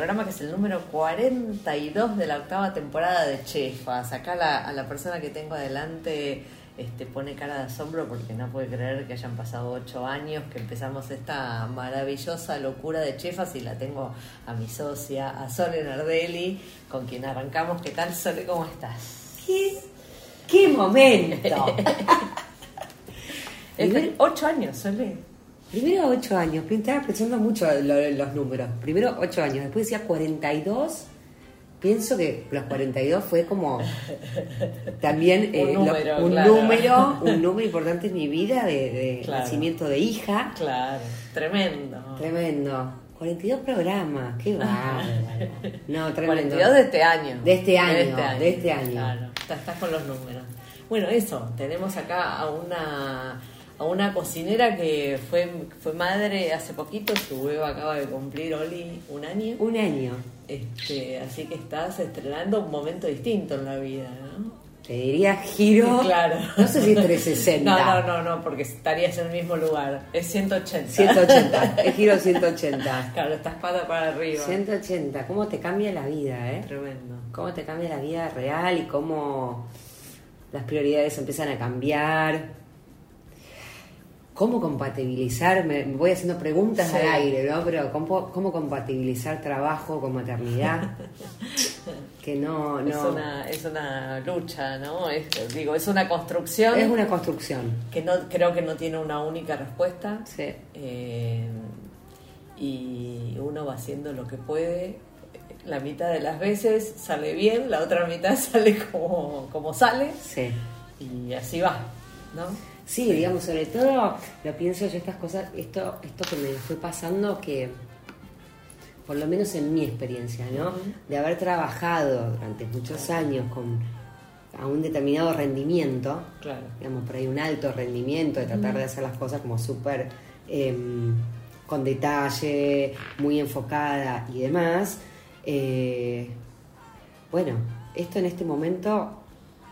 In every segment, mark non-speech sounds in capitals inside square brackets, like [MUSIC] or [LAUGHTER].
Programa que es el número 42 de la octava temporada de Chefas. Acá la, a la persona que tengo adelante este, pone cara de asombro porque no puede creer que hayan pasado ocho años que empezamos esta maravillosa locura de Chefas y la tengo a mi socia, a Sole Nardelli, con quien arrancamos. ¿Qué tal, Sole? ¿Cómo estás? ¿Qué, qué momento? [LAUGHS] Ocho años, Sole. Primero ocho años, estaba pensando mucho lo- los números. Primero ocho años, después decía 42. Pienso que los 42 fue como también Un eh, lo- número, un claro. número, [LAUGHS] un número importante en mi vida de, de Claro. nacimiento de hija. Claro, tremendo. Tremendo. 42 programas, qué [LAUGHS] bárbaro. No, tremendo. 42 de este año. De este año, de este año. Claro, estás, estás con los números. Bueno, eso, tenemos acá a una a una cocinera que fue, fue madre hace poquito, su bebé acaba de cumplir, Oli, un año. Un año. Este, así que estás estrenando un momento distinto en la vida, ¿no? Te diría giro. [LAUGHS] Claro. No sé si 360. No, no, no, no, porque estarías en el mismo lugar. Es 180. 180. [LAUGHS] Es giro 180. Claro, estás pata para arriba. 180. ¿Cómo te cambia la vida, eh? Tremendo. Cómo te cambia la vida real y cómo las prioridades empiezan a cambiar. ¿Cómo compatibilizar? Me voy haciendo preguntas Sí. al aire, ¿no? Pero ¿cómo, cómo compatibilizar trabajo con maternidad? [LAUGHS] que no, no. Es, una, es una lucha, ¿no? Es, digo, es una construcción Es una construcción. que no creo que no tiene una única respuesta. Sí. Eh, y uno va haciendo lo que puede. La mitad de las veces sale bien, la otra mitad [LAUGHS] sale como, como sale. Sí. Y así va, ¿no? Sí, digamos, sobre todo lo pienso yo estas cosas, esto, esto que me fue pasando que, por lo menos en mi experiencia, ¿no? De haber trabajado durante muchos años con a un determinado rendimiento, Claro. digamos, por ahí un alto rendimiento, de tratar de hacer las cosas como súper em, con detalle, muy enfocada y demás. eh, bueno, esto en este momento,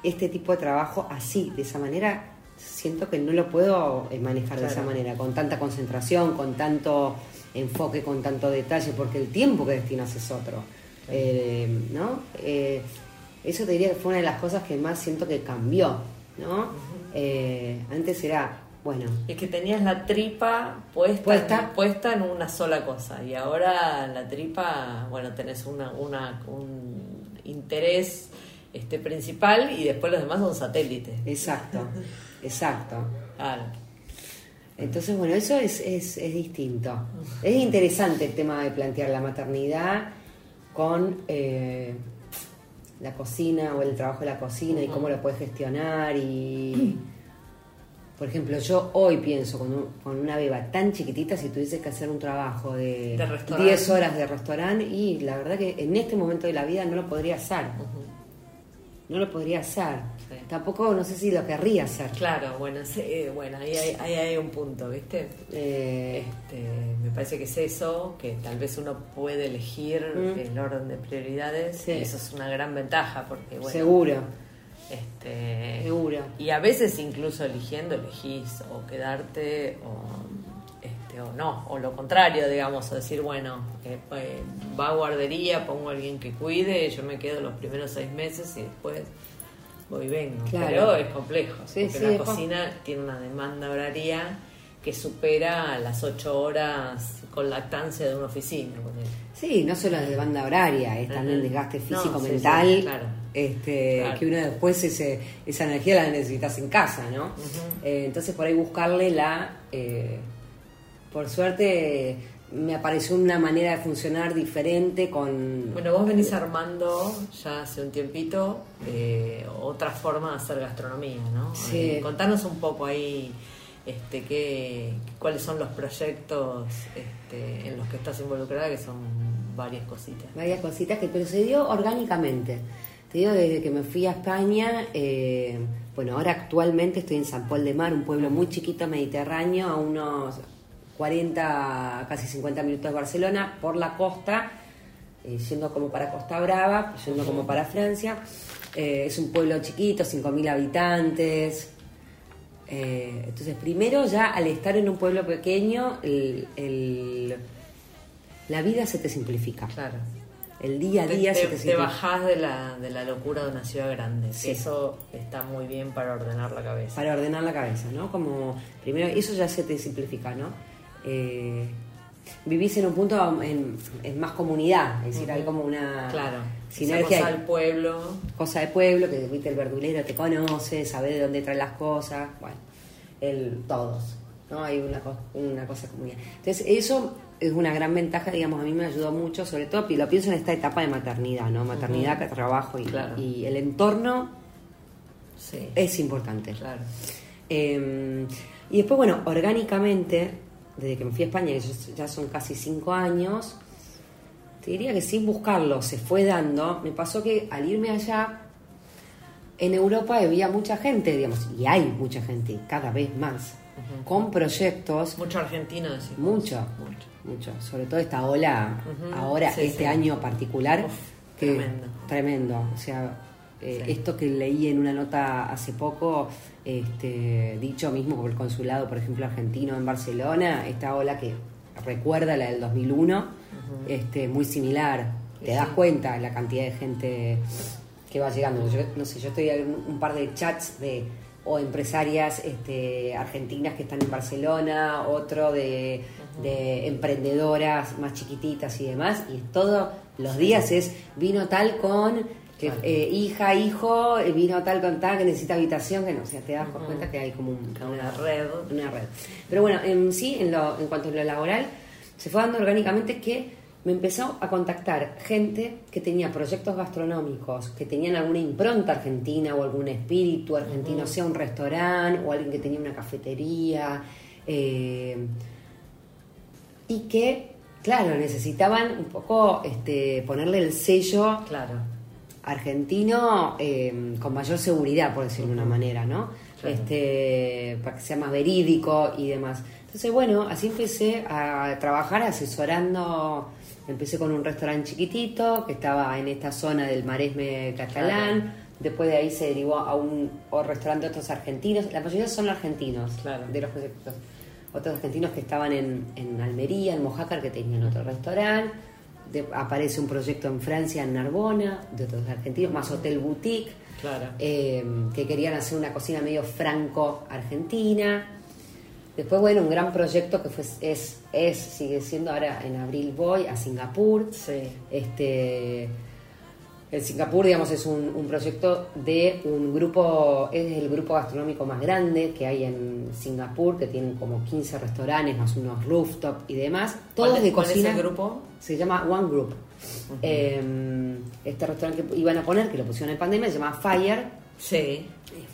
este tipo de trabajo así, de esa manera, siento que no lo puedo eh, manejar de esa manera, con tanta concentración, con tanto enfoque, con tanto detalle, porque el tiempo que destinas es otro. Eh, ¿No? Eh, eso te diría que fue una de las cosas que más siento que cambió, ¿no? Eh, antes era, bueno, Es que tenías la tripa puesta, Puesta. puesta en una sola cosa y ahora la tripa, bueno, tenés una, una, un interés este principal y después los demás son satélites. exacto, exacto. Claro. Entonces, bueno, eso es, es, es distinto. Es interesante el tema de plantear la maternidad con eh, la cocina o el trabajo de la cocina y cómo lo puedes gestionar. Y, por ejemplo, yo hoy pienso con, un- con una beba tan chiquitita, si tuviese que hacer un trabajo de, De restaurante. 10 horas de restaurante, y la verdad que en este momento de la vida no lo podría hacer. No lo podría hacer. Sí. Tampoco no sé si lo querría hacer. Claro, bueno, sí, eh, bueno ahí, hay, ahí hay un punto, ¿viste? Eh, Este, me parece que es eso, que tal vez uno puede elegir Mm. el orden de prioridades Sí. y eso es una gran ventaja porque, bueno, seguro. Este, Seguro. Y a veces incluso eligiendo, elegís o quedarte o, o no, o lo contrario, digamos, o decir, bueno, eh, eh, va a guardería, pongo a alguien que cuide, yo me quedo los primeros seis meses y después voy y vengo. Claro. Pero es complejo. Sí, porque sí, la cocina tiene una demanda horaria que supera las ocho horas con lactancia de una oficina. Sí, no solo de banda horaria, es también Ajá. desgaste No, físico, sí, mental, sí, claro. este, Claro. que uno después ese, esa energía la necesitas en casa, ¿no? Eh, entonces por ahí buscarle la, eh, por suerte me apareció una manera de funcionar diferente con... Bueno, vos venís armando ya hace un tiempito eh, otra forma de hacer gastronomía, ¿no? Sí. Eh, contanos un poco ahí este, qué, cuáles son los proyectos este, en los que estás involucrada, que son varias cositas. varias cositas que pero se dio orgánicamente te digo desde que me fui a España eh, bueno ahora actualmente estoy en San Paul de Mar un pueblo muy chiquito mediterráneo a unos 40 casi 50 minutos de Barcelona por la costa eh, yendo como para Costa Brava yendo como para Francia Eh, es un pueblo chiquito 5.000 habitantes Eh, entonces primero ya al estar en un pueblo pequeño el- el- la vida se te simplifica Claro. el día a Te, día te- se te te simplifica. bajás de la, de la locura de una ciudad grande. Sí. Eso está muy bien para ordenar la cabeza. para ordenar la cabeza, ¿no? Como primero eso ya se te simplifica, ¿no? Eh, vivís en un punto en, en más comunidad, es decir, hay como una Claro. sinergia, Esa cosa al pueblo. cosa de pueblo, que viste el verdulero te conoce, sabe de dónde trae las cosas, bueno, el todos, ¿no? Hay una, una cosa comunidad. Entonces, eso es una gran ventaja, digamos, a mí me ayudó mucho, sobre todo, y lo pienso en esta etapa de maternidad, ¿no? Maternidad, trabajo y, Claro. y el entorno Sí. es importante. Claro. Eh, y después, bueno, orgánicamente, desde que me fui a España, que ya- son casi cinco años, te diría que sin buscarlo se fue dando. Me pasó que al irme allá, en Europa había mucha gente, digamos, y hay mucha gente, cada vez más, con proyectos, Mucho argentino decimos. mucho, Mucho. mucho, sobre todo esta ola, ahora, sí, este sí. año particular, Uf, que tremendo. tremendo, o sea, eh, Sí. esto que leí en una nota hace poco, este, dicho mismo por el consulado, por ejemplo, argentino en Barcelona, esta ola que recuerda la del 2001, este, muy similar, te Sí, das cuenta la cantidad de gente que va llegando. Yo, no sé, yo estoy en un, par de chats de o empresarias este, argentinas que están en Barcelona, otro de, de emprendedoras más chiquititas y demás, y todos los días es vino tal con que, eh, hija, hijo, eh, vino tal con tal que necesita habitación, que no, o sea, te das cuenta que hay como un- Una red. una red. Pero bueno, en sí, en, lo, en cuanto a lo laboral, se fue dando orgánicamente que me empezó a contactar gente que tenía proyectos gastronómicos, que tenían alguna impronta argentina o algún espíritu argentino, sea un restaurante o alguien que tenía una cafetería, eh, y que, claro, necesitaban un poco este, ponerle el sello Claro. Argentino eh, con mayor seguridad, por decirlo de una manera, ¿no? Claro. Este, para que sea más verídico y demás. Entonces, bueno, así empecé a trabajar asesorando. Empecé con un restaurante chiquitito que estaba en esta zona del Maresme catalán. Claro. Después de ahí se derivó a un o restaurante de otros argentinos. La mayoría son argentinos Claro. de los proyectos. Otros argentinos que estaban en, en Almería, en Mojácar, que tenían otro restaurante. De- aparece un proyecto en Francia, en Narbona, de otros argentinos, más Hotel Boutique, Claro. eh, que querían hacer una cocina medio franco-argentina. Después, bueno, un gran proyecto que fue, es, es, sigue siendo ahora en abril voy a Singapur. Sí. Este, en Singapur, digamos, es un, un proyecto de un grupo, es el grupo gastronómico más grande que hay en Singapur, que tienen como 15 restaurantes, más unos rooftop y demás. Todos ¿Cuál es- de cuál es cocina. el grupo? Se llama One Group. Eh, este restaurante que iban a poner, que lo pusieron en pandemia, se llama Fire, Sí.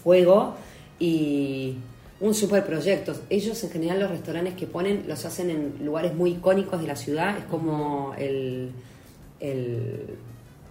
Fuego, y un super proyecto. Ellos en general los restaurantes que ponen los hacen en lugares muy icónicos de la ciudad, es como el, el,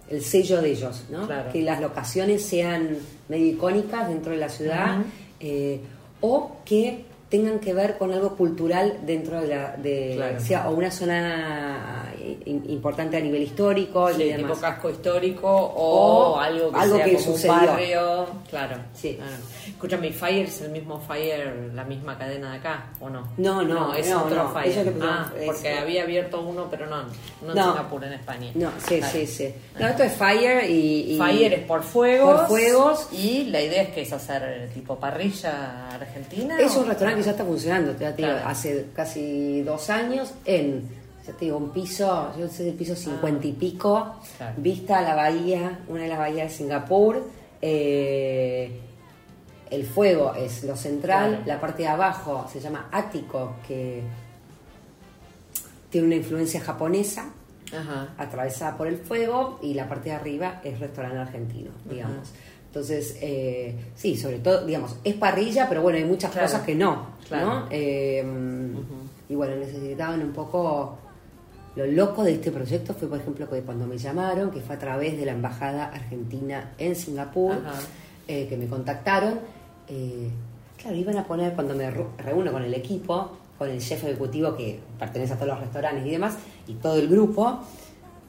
el sello de ellos, ¿no? Claro. Que las locaciones sean medio icónicas dentro de la ciudad, eh, o que tengan que ver con algo cultural dentro de la de Claro. o sea, o una zona in- importante a nivel histórico y Sí, demás. tipo casco histórico o, O algo que algo sea que como sucedió. un barrio. Claro. Sí. claro. Escúchame, ¿Fire es el mismo Fire, la misma cadena de acá o no? No, no, es no, otro no, Fire. ah, es- porque había abierto uno, pero no, no en. Singapur, en España. No, sí, Claro. sí, sí. No, esto es Fire y, y- Fire es por fuegos. Por fuegos. Y la idea es que es hacer eh, tipo parrilla argentina. Es un restaurante ya está funcionando, ya te digo, Claro. hace casi dos años en, ya te digo, un piso, yo sé del piso cincuenta y pico, Ah. Claro. vista a la bahía, una de las bahías de Singapur. eh, el fuego es lo central, Claro. la parte de abajo se llama ático, que tiene una influencia japonesa Ajá. atravesada por el fuego y la parte de arriba es restaurante argentino, digamos. Entonces, eh, sí, sobre todo, digamos, es parrilla, pero bueno, hay muchas Claro. cosas que no, Claro. ¿no? Eh, Y bueno, necesitaban un poco... Lo loco de este proyecto fue, por ejemplo, que cuando me llamaron, que fue a través de la Embajada Argentina en Singapur, eh, que me contactaron, eh, claro, iban a poner, cuando me reúno con el equipo, con el chef ejecutivo que pertenece a todos los restaurantes y demás, y todo el grupo,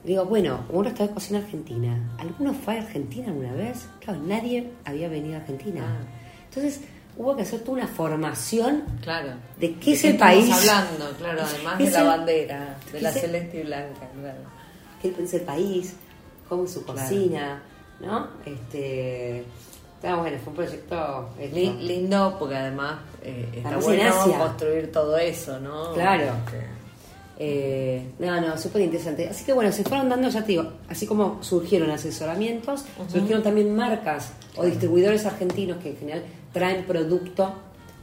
digo, bueno, un restaurante de cocina argentina, ¿alguno fue a Argentina alguna vez? Claro, nadie había venido a Argentina. Ah. Entonces, hubo que hacer toda una formación Claro. de qué es el estamos país. hablando, claro, [LAUGHS] además ¿Qué de la el- bandera, de la es el- celeste y blanca, claro. qué es el país, cómo es su Claro. cocina, ¿no? Este, está bueno, fue un proyecto lindo porque además eh, está bueno construir todo eso, ¿no? Claro. Este, Eh, no, no, súper interesante. Así que bueno, se fueron dando, ya te digo, así como surgieron asesoramientos, surgieron también marcas o distribuidores argentinos que en general traen producto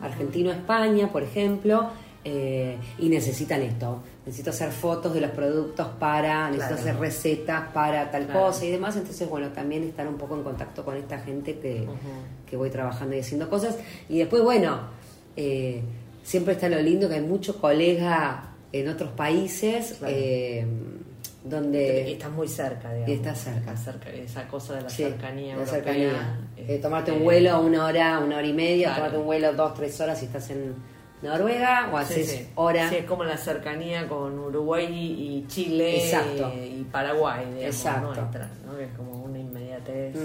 argentino a España, por ejemplo, eh, y necesitan esto. Necesito hacer fotos de los productos para, necesito Claro. hacer recetas para tal Claro. cosa y demás. Entonces, bueno, también estar un poco en contacto con esta gente que, que voy trabajando y haciendo cosas. Y después, bueno, eh, siempre está lo lindo que hay mucho colega en otros países Claro. eh, donde estás muy cerca, digamos. Estás cerca. Esa cosa de la Sí, cercanía la europea. cercanía. Eh, tomarte un vuelo una hora, una hora y media, Claro. tomarte un vuelo dos, tres horas si estás en Noruega o haces sí. hora. Sí, es como la cercanía con Uruguay y Chile Exacto. y, y Paraguay, digamos, Exacto. nuestra, ¿no? Que es como una inmediatez. Mm.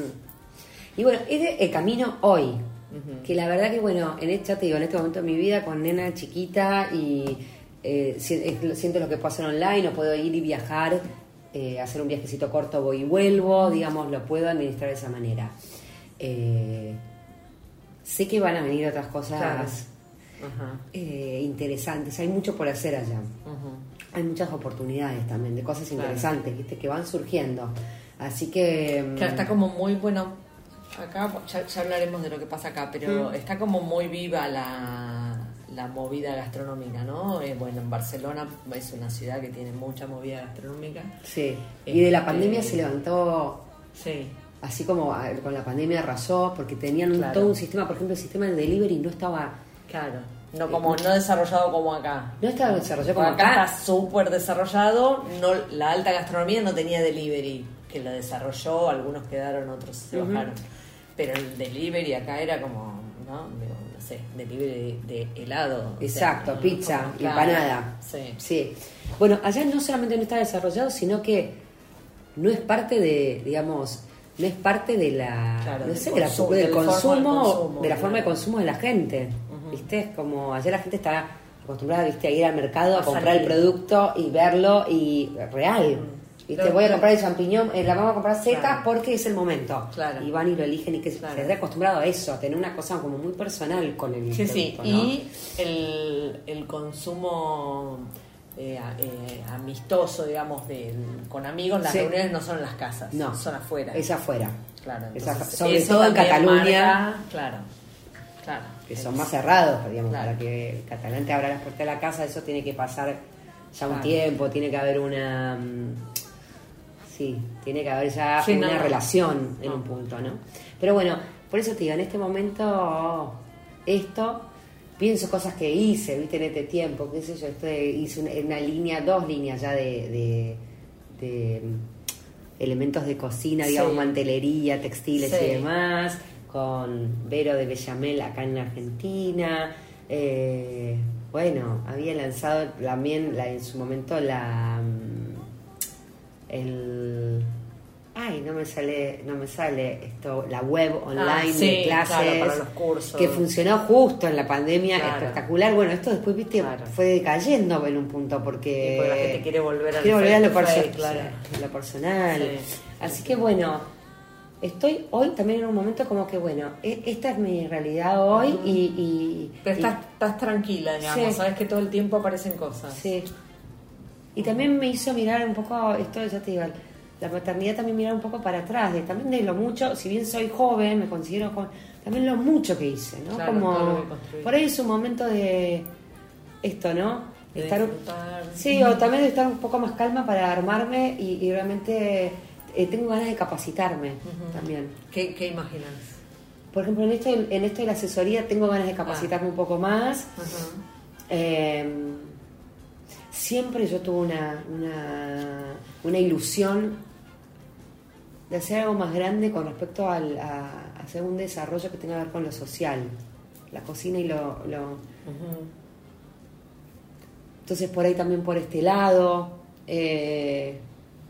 Y bueno, es el camino hoy. Que la verdad que bueno, en este, ya te digo, en este momento de mi vida con nena chiquita y eh, es- siento lo que puedo hacer online, o puedo ir y viajar, eh, hacer un viajecito corto, voy y vuelvo, digamos, lo puedo administrar de esa manera. Eh, sé que van a venir otras cosas Claro. Ajá. eh, interesantes, hay mucho por hacer allá. Hay muchas oportunidades también, de cosas Claro. interesantes, ¿viste? Que van surgiendo. Así que... mm, Claro, está como muy bueno. Acá ya, ya hablaremos de lo que pasa acá, pero Mm. está como muy viva la, la movida gastronómica, ¿no? Eh, bueno, en Barcelona es una ciudad que tiene mucha movida gastronómica. Sí. Y de la Este- pandemia se levantó Sí, así como con la pandemia arrasó, porque tenían Claro. todo un sistema, por ejemplo, el sistema de delivery no estaba, claro. No como no desarrollado como acá. no estaba desarrollado como Acá acá. está súper desarrollado. No, la alta gastronomía no tenía delivery, que lo desarrolló, algunos quedaron, otros se Ujú. bajaron. Pero el delivery acá era como, ¿no? Digo, no sé, delivery de, de helado. o sea, Exacto, ¿no? pizza, claro, empanada. Sí. Sí. Bueno, allá no solamente no está desarrollado, sino que no es parte de, digamos, no es parte de la, Claro, no sé, de la- del del consumo, consumo, de la forma de claro. consumo de la gente. ¿Viste? Es como ayer la gente está acostumbrada, ¿viste? a ir al mercado a A comprar el salir. producto y verlo y real. ¿Viste? Claro, Voy a comprar el champiñón, eh, la vamos a comprar seca Claro. porque es el momento. Claro. Y van y lo eligen y que Claro. se acostumbrado a eso, a tener una cosa como muy personal con el Sí, sí. Y el, el consumo eh, eh, amistoso, digamos, del- con amigos, las Sí. reuniones no son en las casas, No, son afuera. Es afuera. Claro, entonces, sobre todo en Cataluña. marca- claro, claro. que son más cerrados, digamos, para que el catalán te abra las puertas de la casa, eso tiene que pasar ya un tiempo, tiene que haber una... Sí, tiene que haber ya Sí, una no, no. relación en un punto, ¿no? Pero bueno, por eso te digo, en este momento, esto, pienso cosas que hice, viste, en este tiempo, qué sé yo, estoy, hice una, una línea, dos líneas ya de, de, de, mm, elementos de cocina, digamos, Sí. mantelería, textiles Sí. y demás, con Vero de Bellamel acá en Argentina, Eh, bueno, había lanzado también la, en su momento la mm, el ay no me sale no me sale esto la web online Ah, sí, de clases claro, para los cursos. que funcionó justo en la pandemia Claro. espectacular bueno esto después viste Claro. fue decayendo en un punto porque porque la gente quiere volver al quiere volver a lo, face to face, perso- claro. sí, lo personal Sí. así que bueno estoy hoy también en un momento como que bueno e- esta es mi realidad hoy y, y- Pero y- estás, estás tranquila, digamos, sabes que todo el tiempo aparecen cosas. Sí. Y también me hizo mirar un poco, esto ya te digo, la maternidad también mirar un poco para atrás, de, también de lo mucho, si bien soy joven, me considero joven, también lo mucho que hice, ¿no? Claro, Como, por ahí es un momento de esto, ¿no? De Estar, disfrutar. sí, o también de estar un poco más calma para armarme y, y realmente eh, tengo ganas de capacitarme también. ¿Qué, qué imaginas? Por ejemplo, en esto, en esto de la asesoría tengo ganas de capacitarme un poco más. Eh, siempre yo tuve una, una, una ilusión de hacer algo más grande con respecto al, a, a hacer un desarrollo que tenga que ver con lo social, la cocina y lo... entonces por ahí también por este lado. eh,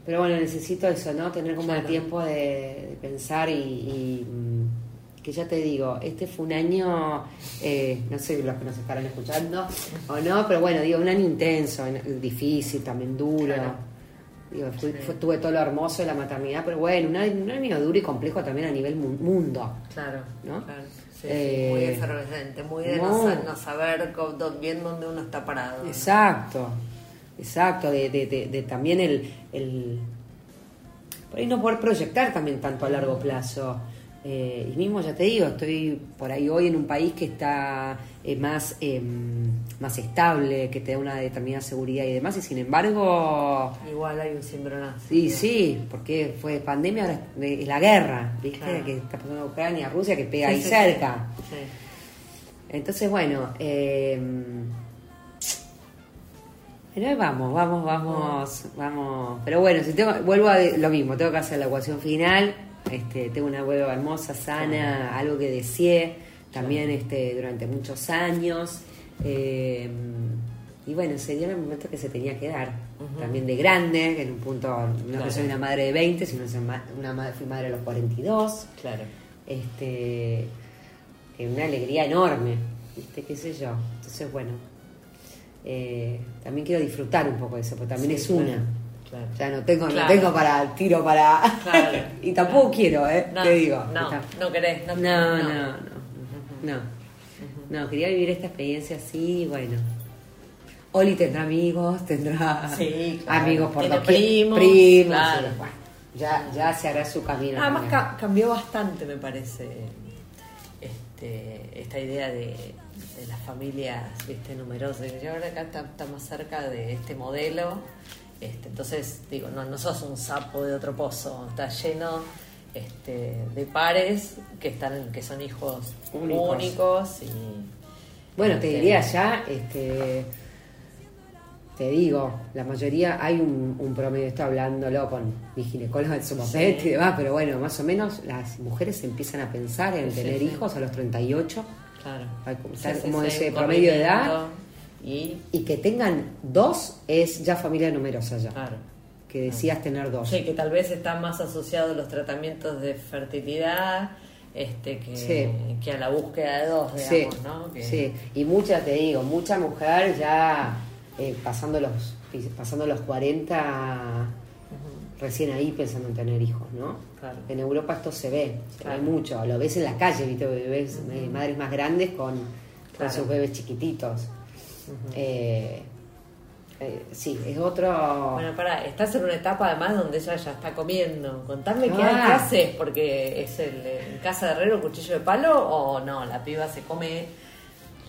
pero bueno, necesito eso, ¿no? Tener como el tiempo de, de pensar y, y, que ya te digo, este fue un año, eh, no sé los que nos estarán escuchando o no, pero bueno, digo, un año intenso, en- difícil, también duro. Claro. Digo, fui- Sí. fue- tuve todo lo hermoso de la maternidad, pero bueno, un año, un año duro y complejo también a nivel mu- mundo. Claro, ¿No? claro. Sí, Eh, muy efervescente, muy de no, no. sa- no saber bien dónde uno está parado. ¿no? Exacto, exacto, de, de- de- de también el, el- Por ahí no poder proyectar también tanto a largo plazo. Eh, y mismo ya te digo, estoy por ahí hoy en un país que está eh, más, eh, más estable, que te da una determinada seguridad y demás, y sin embargo... Igual hay un cimbronazo. Sí, sí, porque fue pandemia, ahora es la guerra, ¿viste? Claro. Que está pasando Ucrania, Rusia, que pega Sí, ahí sí, cerca. sí. Entonces, bueno, eh, pero vamos, vamos, vamos, vamos. Pero bueno, si tengo, vuelvo a lo mismo, tengo que hacer la ecuación final. Este, tengo una hueva hermosa, sana, algo que deseé también este, durante muchos años. Eh, y bueno, se dio en el momento que se tenía que dar. También de grande, que en un punto, no Claro. que soy una madre de 20, sino una madre, fui madre a los 42 Claro. este eh, una alegría enorme viste qué sé yo entonces bueno eh, también quiero disfrutar un poco de eso porque también Sí, es una claro. ya no tengo Claro. no tengo para tiro para Claro. [LAUGHS] y tampoco quiero eh No, te digo no, Está- no querés, no- no no. no no no no quería vivir esta experiencia así bueno Oli tendrá amigos tendrá Sí, claro. amigos por doquier, primos, primos claro. bueno, ya ya se hará su camino Además ca- cambió bastante, me parece, este, esta idea de, de las familias viste, numerosas. Yo ahora acá está, está más cerca de este modelo. Este, entonces, digo, no, no sos un sapo de otro pozo, está lleno este, de pares que están que son hijos Únicos. únicos, y Bueno, te este, diría ya, este, te digo, la mayoría, hay un, un promedio, estoy hablándolo con mi ginecóloga en su momento y demás, pero bueno, más o menos las mujeres empiezan a pensar en Sí, tener sí. hijos a los 38 Claro. Hay como- como sí, ese promedio de edad. Y, y que tengan dos es ya familia numerosa ya. claro. Que decías tener dos. Sí, que tal vez están más asociados los tratamientos de fertilidad este, que, Sí. que a la búsqueda de dos, Sí, digamos, ¿no? Que- sí, y muchas te digo, mucha mujer ya eh, pasando los pasando los 40 Ujú, recién ahí pensando en tener hijos, ¿no? Claro. En Europa esto se ve, se Claro. ve mucho, lo ves en la calle, ¿viste? Ves eh, madres más grandes con, con sus bebés chiquititos. Eh, eh, sí, es otro... Bueno, para, estás en una etapa además donde ella ya está comiendo. Contame qué, Ah. qué haces, porque es el, en casa de herrero cuchillo de palo o no, la piba se come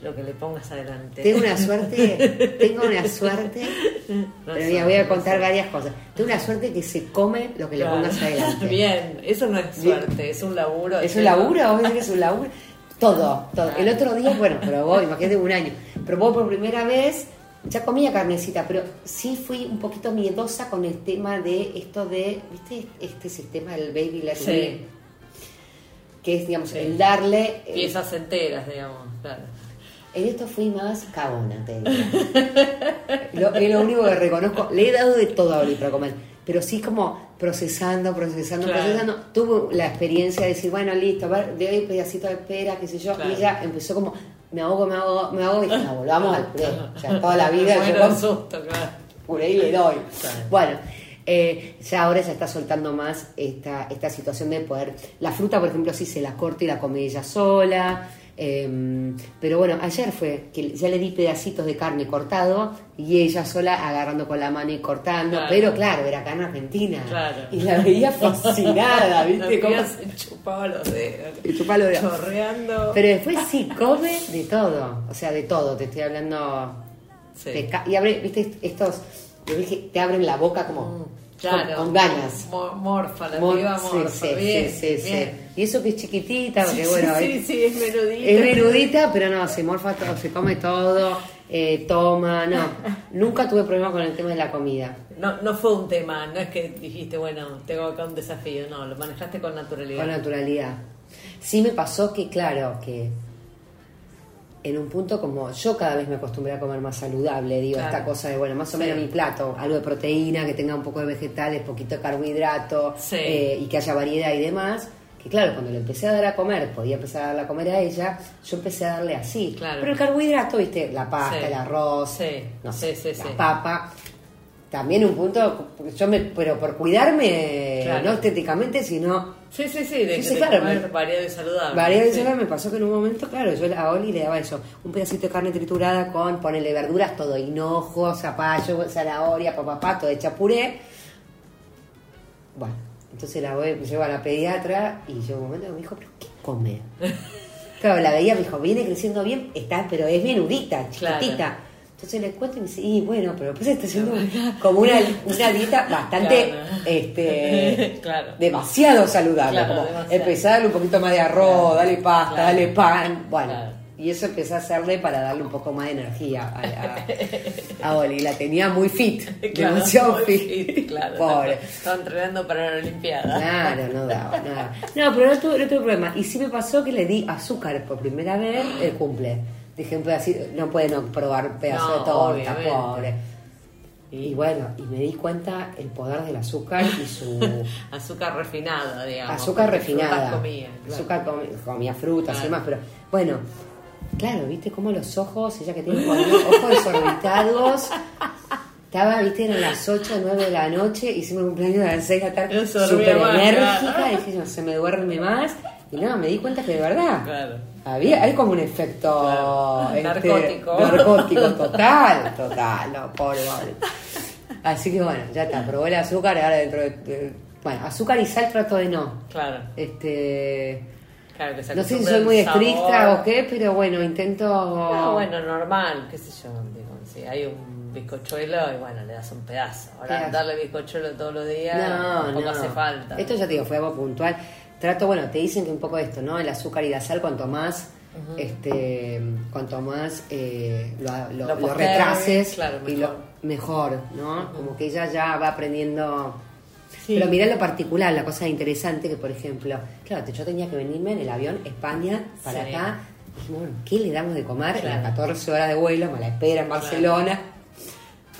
lo que le pongas adelante. Tengo una suerte, [LAUGHS] tengo una suerte, No pero mira, voy a contar varias cosas. Tengo una suerte que se come lo que Claro. le pongas adelante. Bien, eso no es suerte, es un laburo. ¿Es un laburo? ¿Vos decís que es un laburo? Todo, todo. El otro día, bueno, probó, imagínate un año, probó por primera vez, ya comía carnecita, pero sí fui un poquito miedosa con el tema de esto de, ¿viste? Este sistema del baby led Sí. que es, digamos, Sí. el darle... eh, Piezas enteras, digamos, claro. En esto fui más cagona, te diría. lo, es lo único que reconozco. Le he dado de todo a para comer. Pero sí como procesando, procesando, Claro. procesando. Tuve la experiencia de decir, bueno, listo, a ver, de hoy pedacito de pera, qué sé yo. Claro. Y ella empezó como, me ahogo, me ahogo, me ahogo. Y no, volvamos al puré. O sea, toda la [LAUGHS] vida yo Bueno, susto, claro. puré y le doy. Claro. Bueno, eh, ya ahora se está soltando más esta, esta situación de poder. La fruta, por ejemplo, sí se la corta y la come ella sola. Eh, pero bueno, ayer fue que ya le di pedacitos de carne cortado y ella sola agarrando con la mano y cortando. Claro. Pero claro, era en Argentina. Claro. Y la veía fascinada, [LAUGHS] ¿viste? Cómo- se chupaba los dedos. Y chupaba los dedos. Chorreando. Pero después sí come de todo. O sea, de todo. Te estoy hablando. Sí. y abre, ¿viste? Estos. Te abren la boca como. Claro. Con, con ganas. Mo- Morfa, la Mo- piba sí, morfa. sí, sí, sí, sí. bien. Y eso que es chiquitita, porque bueno, sí, es, sí, es menudita. es menudita, pero no, se morfa todo, se come todo, eh, toma, no. [LAUGHS] Nunca tuve problema con el tema de la comida. No, no fue un tema, no es que dijiste, bueno, tengo acá un desafío, no, lo manejaste con naturalidad. Con naturalidad. Sí me pasó que, claro, que en un punto como yo cada vez me acostumbré a comer más saludable, digo, Claro. esta cosa de, bueno, más o Sí. menos mi plato, algo de proteína, que tenga un poco de vegetales, poquito de carbohidrato Sí. eh, y que haya variedad y demás. Que claro, cuando le empecé a dar a comer, podía empezar a darle a comer a ella, yo empecé a darle así. Claro. Pero el carbohidrato, viste, la pasta, Sí. el arroz, no sé, la papa. También un punto, yo me, pero por cuidarme, Claro. no estéticamente, sino Sí, sí, sí, de, Sí, de claro, comer me- variado y saludable. Varias sí. veces me pasó que en un momento, claro, yo a Oli le daba eso, un pedacito de carne triturada con, ponerle verduras, todo, hinojo, zapallo, zanahoria, papá, todo hecha puré. Bueno, entonces la voy, me llevo a la pediatra y llegó un momento me dijo, ¿pero qué come? [LAUGHS] claro, la veía, me dijo, viene creciendo bien, está, pero es menudita, chiquitita. Claro. Entonces le cuento y me dice, y bueno, pero pues está haciendo como una, una [LAUGHS] dieta bastante, Claro. este, [LAUGHS] Claro. demasiado saludable. Claro, como demasiado. empezar a darle un poquito más de arroz, dale pasta, dale pan. Bueno, y eso empecé a hacerle para darle un poco más de energía a, a [LAUGHS] Oli. La tenía muy fit, Claro, demasiado muy fit. fit, claro. Pobre. Estaba entrenando para la Olimpiada. Claro, no daba, no daba. No, pero no tuve, no tuve problema. Y sí me pasó que le di azúcar por primera vez el cumple. Dije un pedacito, no puede no probar pedazo No, de torta, obviamente. pobre. Y bueno, y me di cuenta el poder del azúcar y su [LAUGHS] Azúcar refinada, digamos. azúcar refinada. comía, claro. Azúcar comi- comía frutas y demás, pero bueno, claro, viste cómo los ojos, ella que tiene ojos desorbitados. Estaba, viste, eran las 8 o 9 de la noche, hicimos un cumpleaños a las 6 de la tarde, súper enérgica, dije, no se me duerme más. Y no, me di cuenta que de verdad Claro. Había, hay como un efecto Claro. este, Narcótico. narcótico, [LAUGHS] total, total, no, pobre, pobre. Así que bueno, ya está, probé el azúcar y ahora dentro de, de- bueno, azúcar y sal trato de no. Claro. Este Claro, que se no sé si soy muy estricta o qué, pero bueno, intento No, bueno, normal, qué sé yo. Digo, si hay un bizcochuelo, y bueno, le das un pedazo. Ahora, Claro. darle bizcochuelo todos los días no, tampoco no. hace falta. Esto ya te digo, fue algo puntual. Trato, bueno, te dicen que un poco esto, ¿no? El azúcar y la sal, cuanto más, este, cuanto más eh, lo, lo- Lo lo postergues, retrases claro, y mejor. lo mejor, ¿no? Como que ella ya va aprendiendo. Sí. Pero mirá lo particular, la cosa interesante que, por ejemplo, claro, yo tenía que venirme en el avión España para Sí. acá. Dijimos, bueno, ¿qué le damos de comer? En Claro. las 14 horas de vuelo, me la espera en Barcelona.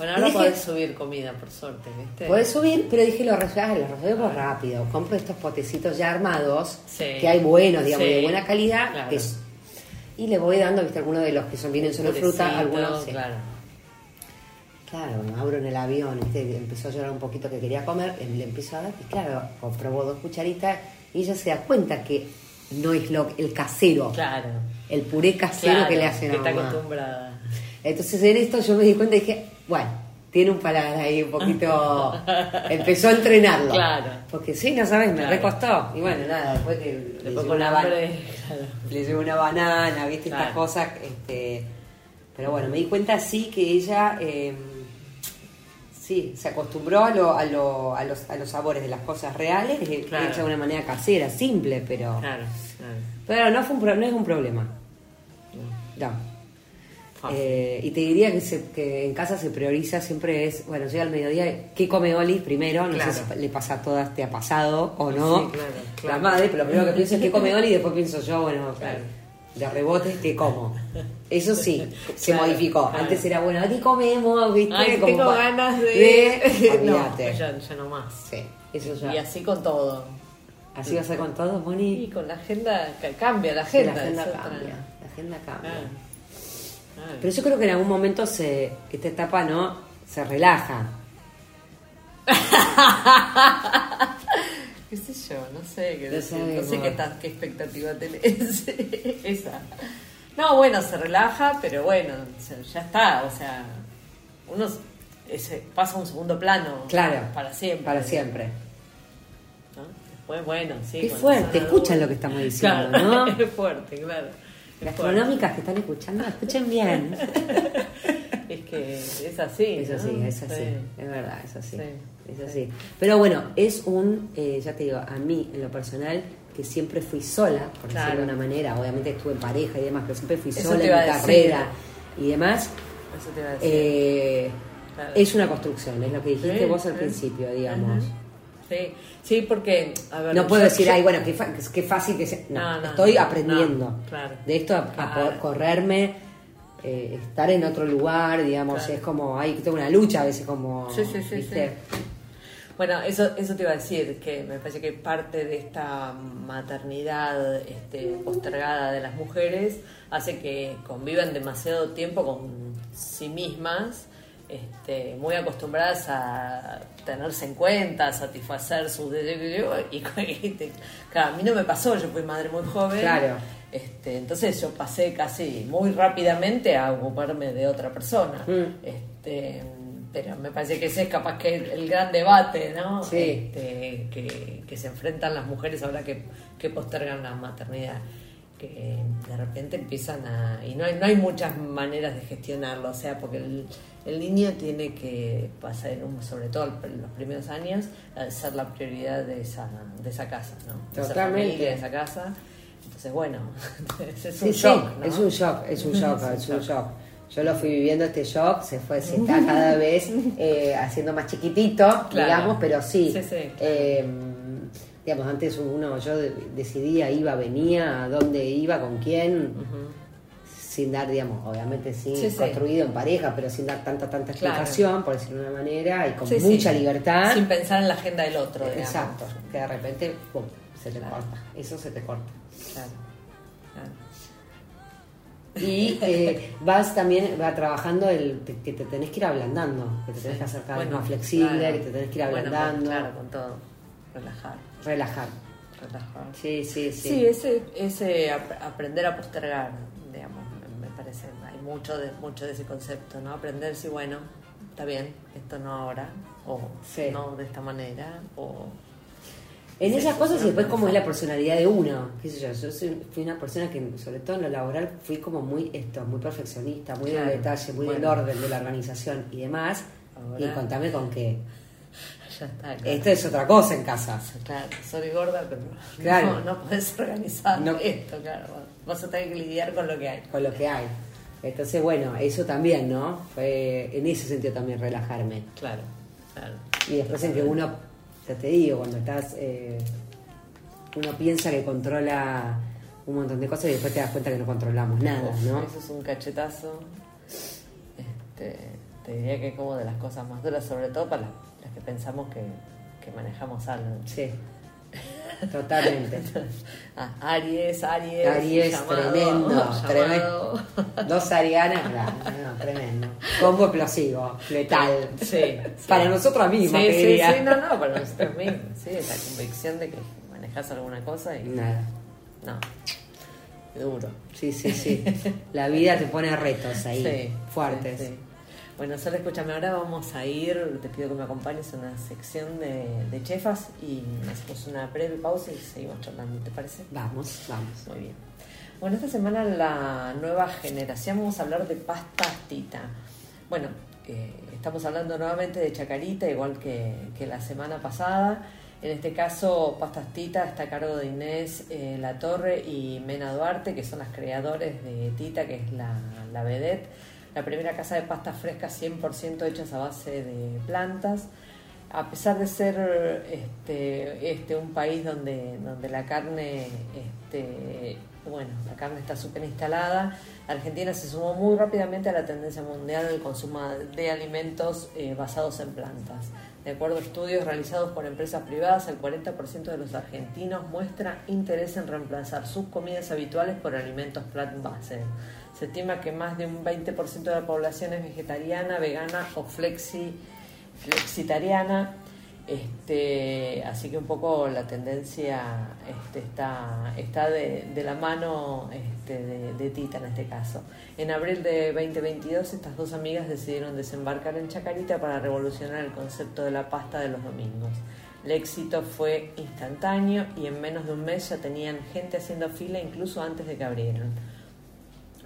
Bueno, ahora dije- podés subir comida, por suerte, ¿viste? Puedes subir, pero dije, lo resuelvo, lo resuelvo rápido. Compro estos potecitos ya armados, Sí. que hay buenos, digamos, Sí. de buena calidad. Claro. que es- y le voy dando, viste, algunos de los que son vienen solo fruta, algunos sí. Claro. Claro, me abro en el avión, ¿viste? empezó a llorar un poquito que quería comer, eh, le empiezo a dar, y claro, probó dos cucharitas, y ella se da cuenta que no es lo el casero, Claro. el puré casero Claro, que le hacen que a está mamá. acostumbrada. Entonces en esto yo me di cuenta y dije, bueno, tiene un paladar ahí un poquito... [LAUGHS] Empezó a entrenarlo. Claro. Porque sí, no sabes, me Claro. recostó. Y bueno, nada, después que le llevo con una, ba- hambre, claro. le llevo una banana, viste, estas cosas. Este, pero bueno, me di cuenta sí que ella... eh, Sí, se acostumbró a, lo, a, lo, a, los, a los sabores de las cosas reales, eh, Claro. hecha de una manera casera, simple, pero... Claro, claro. Pero no, fue un pro- no es un problema. No. Eh, y te diría que, se- que en casa se prioriza siempre es, bueno, llega al mediodía, ¿qué come Oli primero? No Claro. sé si le pasa a todas, te ha pasado o no. Sí, claro, La madre, pero lo primero que pienso es qué come Oli y después pienso yo, bueno, [LAUGHS] Claro. de rebote que como. Eso sí, se Claro, modificó. claro. Antes era bueno, aquí comemos, ¿viste? Ay, Como tengo pa- ganas de. de- [LAUGHS] no, Olvídate. ya, ya no más. Sí, eso ya. Y así con todo. Así va a ser con todo, Y Moni. con la agenda ca- cambia la Sí, agenda. la agenda cambia. La agenda cambia. Ah. Ah. Pero yo creo que en algún momento se, esta etapa no se relaja. [LAUGHS] ¿Qué sé yo? No sé qué decir. No sé qué, qué expectativa tenés. [LAUGHS] Esa. No, bueno, se relaja, pero bueno, ya está. O sea, uno ese, pasa a un segundo plano. Claro. Para siempre. Para siempre. ¿no? Después, bueno, sí. Qué cuando fuerte, escuchan lo que estamos [LAUGHS] diciendo, Claro, ¿no? Es fuerte, claro. Es Gastronómicas que están escuchando, escuchen bien. [LAUGHS] Es que es así. Eso ¿no? sí, es así, Sí. es verdad, es así. Sí, es sí. así. Pero bueno, es un, eh, ya te digo, a mí en lo personal, que siempre fui sola, por Claro. decirlo de una manera, obviamente estuve en pareja y demás, pero siempre fui Eso sola en mi carrera y demás, Eso te iba a decir. eh, Claro. es una construcción, es lo que dijiste vos al principio, digamos. Ajá. Sí, sí, porque. A ver, No puedo yo- decir, yo- ay, bueno, qué, qué fácil que sea. No, No, no, estoy aprendiendo no, claro. de esto a, poder correrme, eh, estar en otro lugar, digamos, Claro. es como, hay que tener una lucha a veces como, Sí, sí, sí, ¿viste? sí. Bueno, eso, eso te iba a decir, que me parece que parte de esta maternidad este, postergada de las mujeres hace que convivan demasiado tiempo con sí mismas, este, muy acostumbradas a tenerse en cuenta, a satisfacer sus deseos. Y, [LAUGHS] y te- claro, a mí no me pasó, yo fui madre muy joven. Claro. Este, entonces yo pasé casi muy rápidamente a ocuparme de otra persona. Mm. Este, pero me parece que ese es capaz que el, el gran debate, ¿no? Sí. Este, que, que se enfrentan las mujeres ahora que, que postergan la maternidad. Que de repente empiezan a. Y no hay, no hay muchas maneras de gestionarlo, o sea, porque el, el niño tiene que pasar, sobre todo en los primeros años, a ser la prioridad de esa, de esa casa, ¿no? De Totalmente. familia, de esa casa. Entonces, bueno, [LAUGHS] es un sí, shock, ¿no? es un shock, es un shock, Es un [LAUGHS] shock. Yo lo fui viviendo este shock, se fue, se está cada vez eh, haciendo más chiquitito, [LAUGHS] digamos, pero sí. Sí, sí, claro. eh, digamos, antes uno, yo de- decidía, iba, venía, a dónde iba, con quién, sin dar, digamos, obviamente sí, Sí, sí. construido en pareja, pero sin dar tanta, tanta Claro. explicación, por decirlo de una manera, y con Sí, mucha libertad. Sin pensar en la agenda del otro, digamos. Exacto, que de repente, pum, se te Claro. corta, eso se te corta. Claro, claro. Y eh, vas también va trabajando el que te tenés que ir ablandando, que te tenés que hacer cada vez Bueno, más flexible, que te tenés que ir Bueno, ablandando, claro, con todo. Relajar, relajar. relajar. Sí, sí, sí. Sí, ese, ese ap- aprender a postergar, digamos, me parece, hay mucho de, mucho de ese concepto, ¿no? Aprender si, bueno, está bien, esto no ahora, o Sí. no de esta manera, o... En esas cosas y después cómo es la personalidad de uno, qué sé yo, yo soy- fui una persona que sobre todo en lo laboral fui como muy esto, muy perfeccionista, muy Claro. del detalle, muy del orden de la organización y demás. Ahora- Y contame con qué. Ya está, claro. Esto es otra cosa en casa. Claro, soy gorda, pero Claro. no, no puedes organizar No. esto, claro. Vas a tener que lidiar con lo que hay. con lo que hay. Entonces, bueno, eso también, ¿no? Fue en ese sentido también relajarme. Claro, claro. Y después en que uno, ya te digo, cuando estás, eh, uno piensa que controla un montón de cosas y después te das cuenta que no controlamos nada, ¿no? Eso es un cachetazo. Este, te diría que es como de las cosas más duras, sobre todo para las que pensamos que, que manejamos algo. Sí, totalmente. [LAUGHS] Ah, Aries, Aries. Aries, llamado- tremendo, [LAUGHS] llamado- tremendo. Dos arianas, claro, no, tremendo. Combo explosivo, letal. Sí, [LAUGHS] sí. Para nosotros mismos, Sí, sí, diría. sí, no, no, para nosotros mismos. Sí, esa convicción de que manejas alguna cosa y. Nada. No. Duro. Sí, sí, sí. La vida te pone retos ahí, Sí, fuertes. sí. Bueno, solo escúchame, ahora vamos a ir, te pido que me acompañes a una sección de, de chefas y hacemos una breve pausa y seguimos charlando, ¿te parece? Vamos, vamos. Muy bien. Bueno, esta semana la nueva generación vamos a hablar de pasta tita. Bueno, eh, estamos hablando nuevamente de chacarita, igual que, que la semana pasada. En este caso, Pastas Tita está a cargo de Inés eh, La Torre y Mena Duarte, que son las creadores de Tita, que es la, la vedette. La primera casa de pastas frescas 100% hechas a base de plantas. a pesar de ser este, este un país donde, donde la carne, este, bueno, la carne está súper instalada, Argentina se sumó muy rápidamente a la tendencia mundial del consumo de alimentos eh, basados en plantas. De acuerdo a estudios realizados por empresas privadas, el 40% de los argentinos muestra interés en reemplazar sus comidas habituales por alimentos plant-based. Se estima que más de un 20% de la población es vegetariana, vegana o flexi flexitariana. Este, así que un poco la tendencia este, está, está de, la mano este, de, Tita en este caso. En abril de 2022 estas dos amigas decidieron desembarcar en Chacarita para revolucionar el concepto de la pasta de los domingos. El éxito fue instantáneo y en menos de un mes ya tenían gente haciendo fila incluso antes de que abrieran.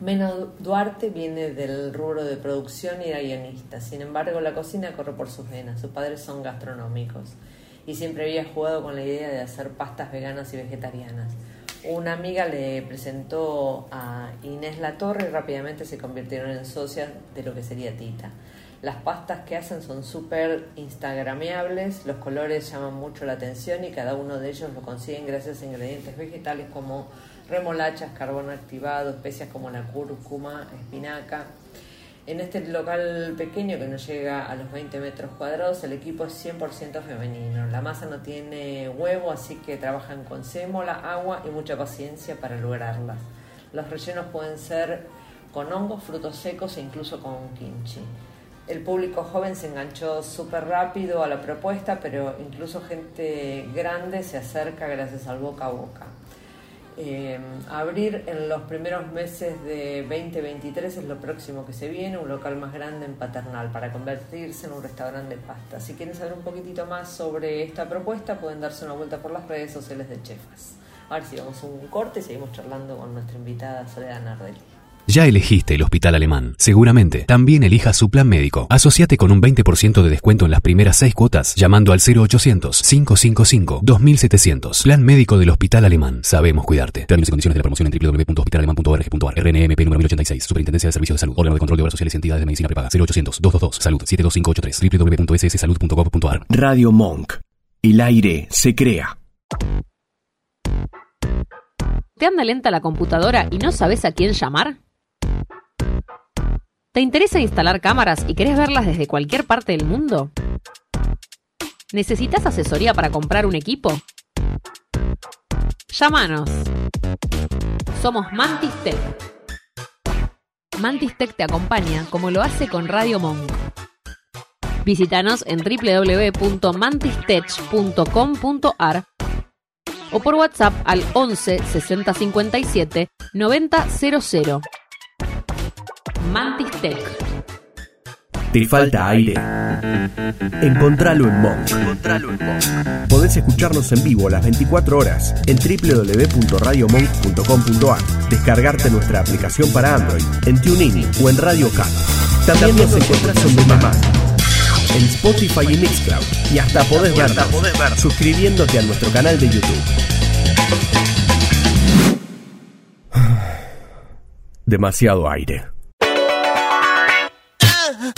Meno Duarte viene del rubro de producción y era guionista. Sin embargo, la cocina corre por sus venas. Sus padres son gastronómicos y siempre había jugado con la idea de hacer pastas veganas y vegetarianas. Una amiga le presentó a Inés La Torre y rápidamente se convirtieron en socias de lo que sería Tita. Las pastas que hacen son súper instagrameables, los colores llaman mucho la atención y cada uno de ellos lo consiguen gracias a ingredientes vegetales como remolachas, carbón activado, especias como la cúrcuma, espinaca. En este local pequeño que no llega a los 20 metros cuadrados, el equipo es 100% femenino. La masa no tiene huevo, así que trabajan con sémola, agua y mucha paciencia para lograrlas. Los rellenos pueden ser con hongos, frutos secos e incluso con kimchi. El público joven se enganchó súper rápido a la propuesta, pero incluso gente grande se acerca gracias al boca a boca. Eh, abrir en los primeros meses de 2023 es lo próximo que se viene, un local más grande en Paternal para convertirse en un restaurante de pasta. Si quieren saber un poquitito más sobre esta propuesta, pueden darse una vuelta por las redes sociales de Chefas. Ahora sí, vamos a un corte y seguimos charlando con nuestra invitada Soledad Nardelli. Ya elegiste el Hospital Alemán. Seguramente también elijas su plan médico. Asociate con un 20% de descuento en las primeras seis cuotas llamando al 0800-555-2700. Plan médico del Hospital Alemán. Sabemos cuidarte. Términos y condiciones de la promoción en www.hospitalalemán.org.ar. RNMP número 1086. Superintendencia de Servicios de Salud. Órgano de Control de Obras Sociales y Entidades de Medicina Prepaga. 0800-222. Salud. 72583. www.sssalud.gov.ar. Radio Monk. El aire se crea. ¿Te anda lenta la computadora y no sabes a quién llamar? ¿Te interesa instalar cámaras y querés verlas desde cualquier parte del mundo? ¿Necesitas asesoría para comprar un equipo? Llámanos. Somos Mantis Tech. Mantis Tech te acompaña como lo hace con Radio Monk. Visítanos en www.mantistech.com.ar o por WhatsApp al 11 60 57 90 00. Mantis Tech. ¿Te falta aire? Encontralo en Monk. Podés escucharnos en vivo las 24 horas en www.radiomonk.com.ar, descargarte nuestra aplicación para Android, en TuneIn o en Radio Cat. También nos encuentras en Demand, en Spotify y Mixcloud, y hasta podés vernos suscribiéndote a nuestro canal de YouTube. [SIGHS] Demasiado aire.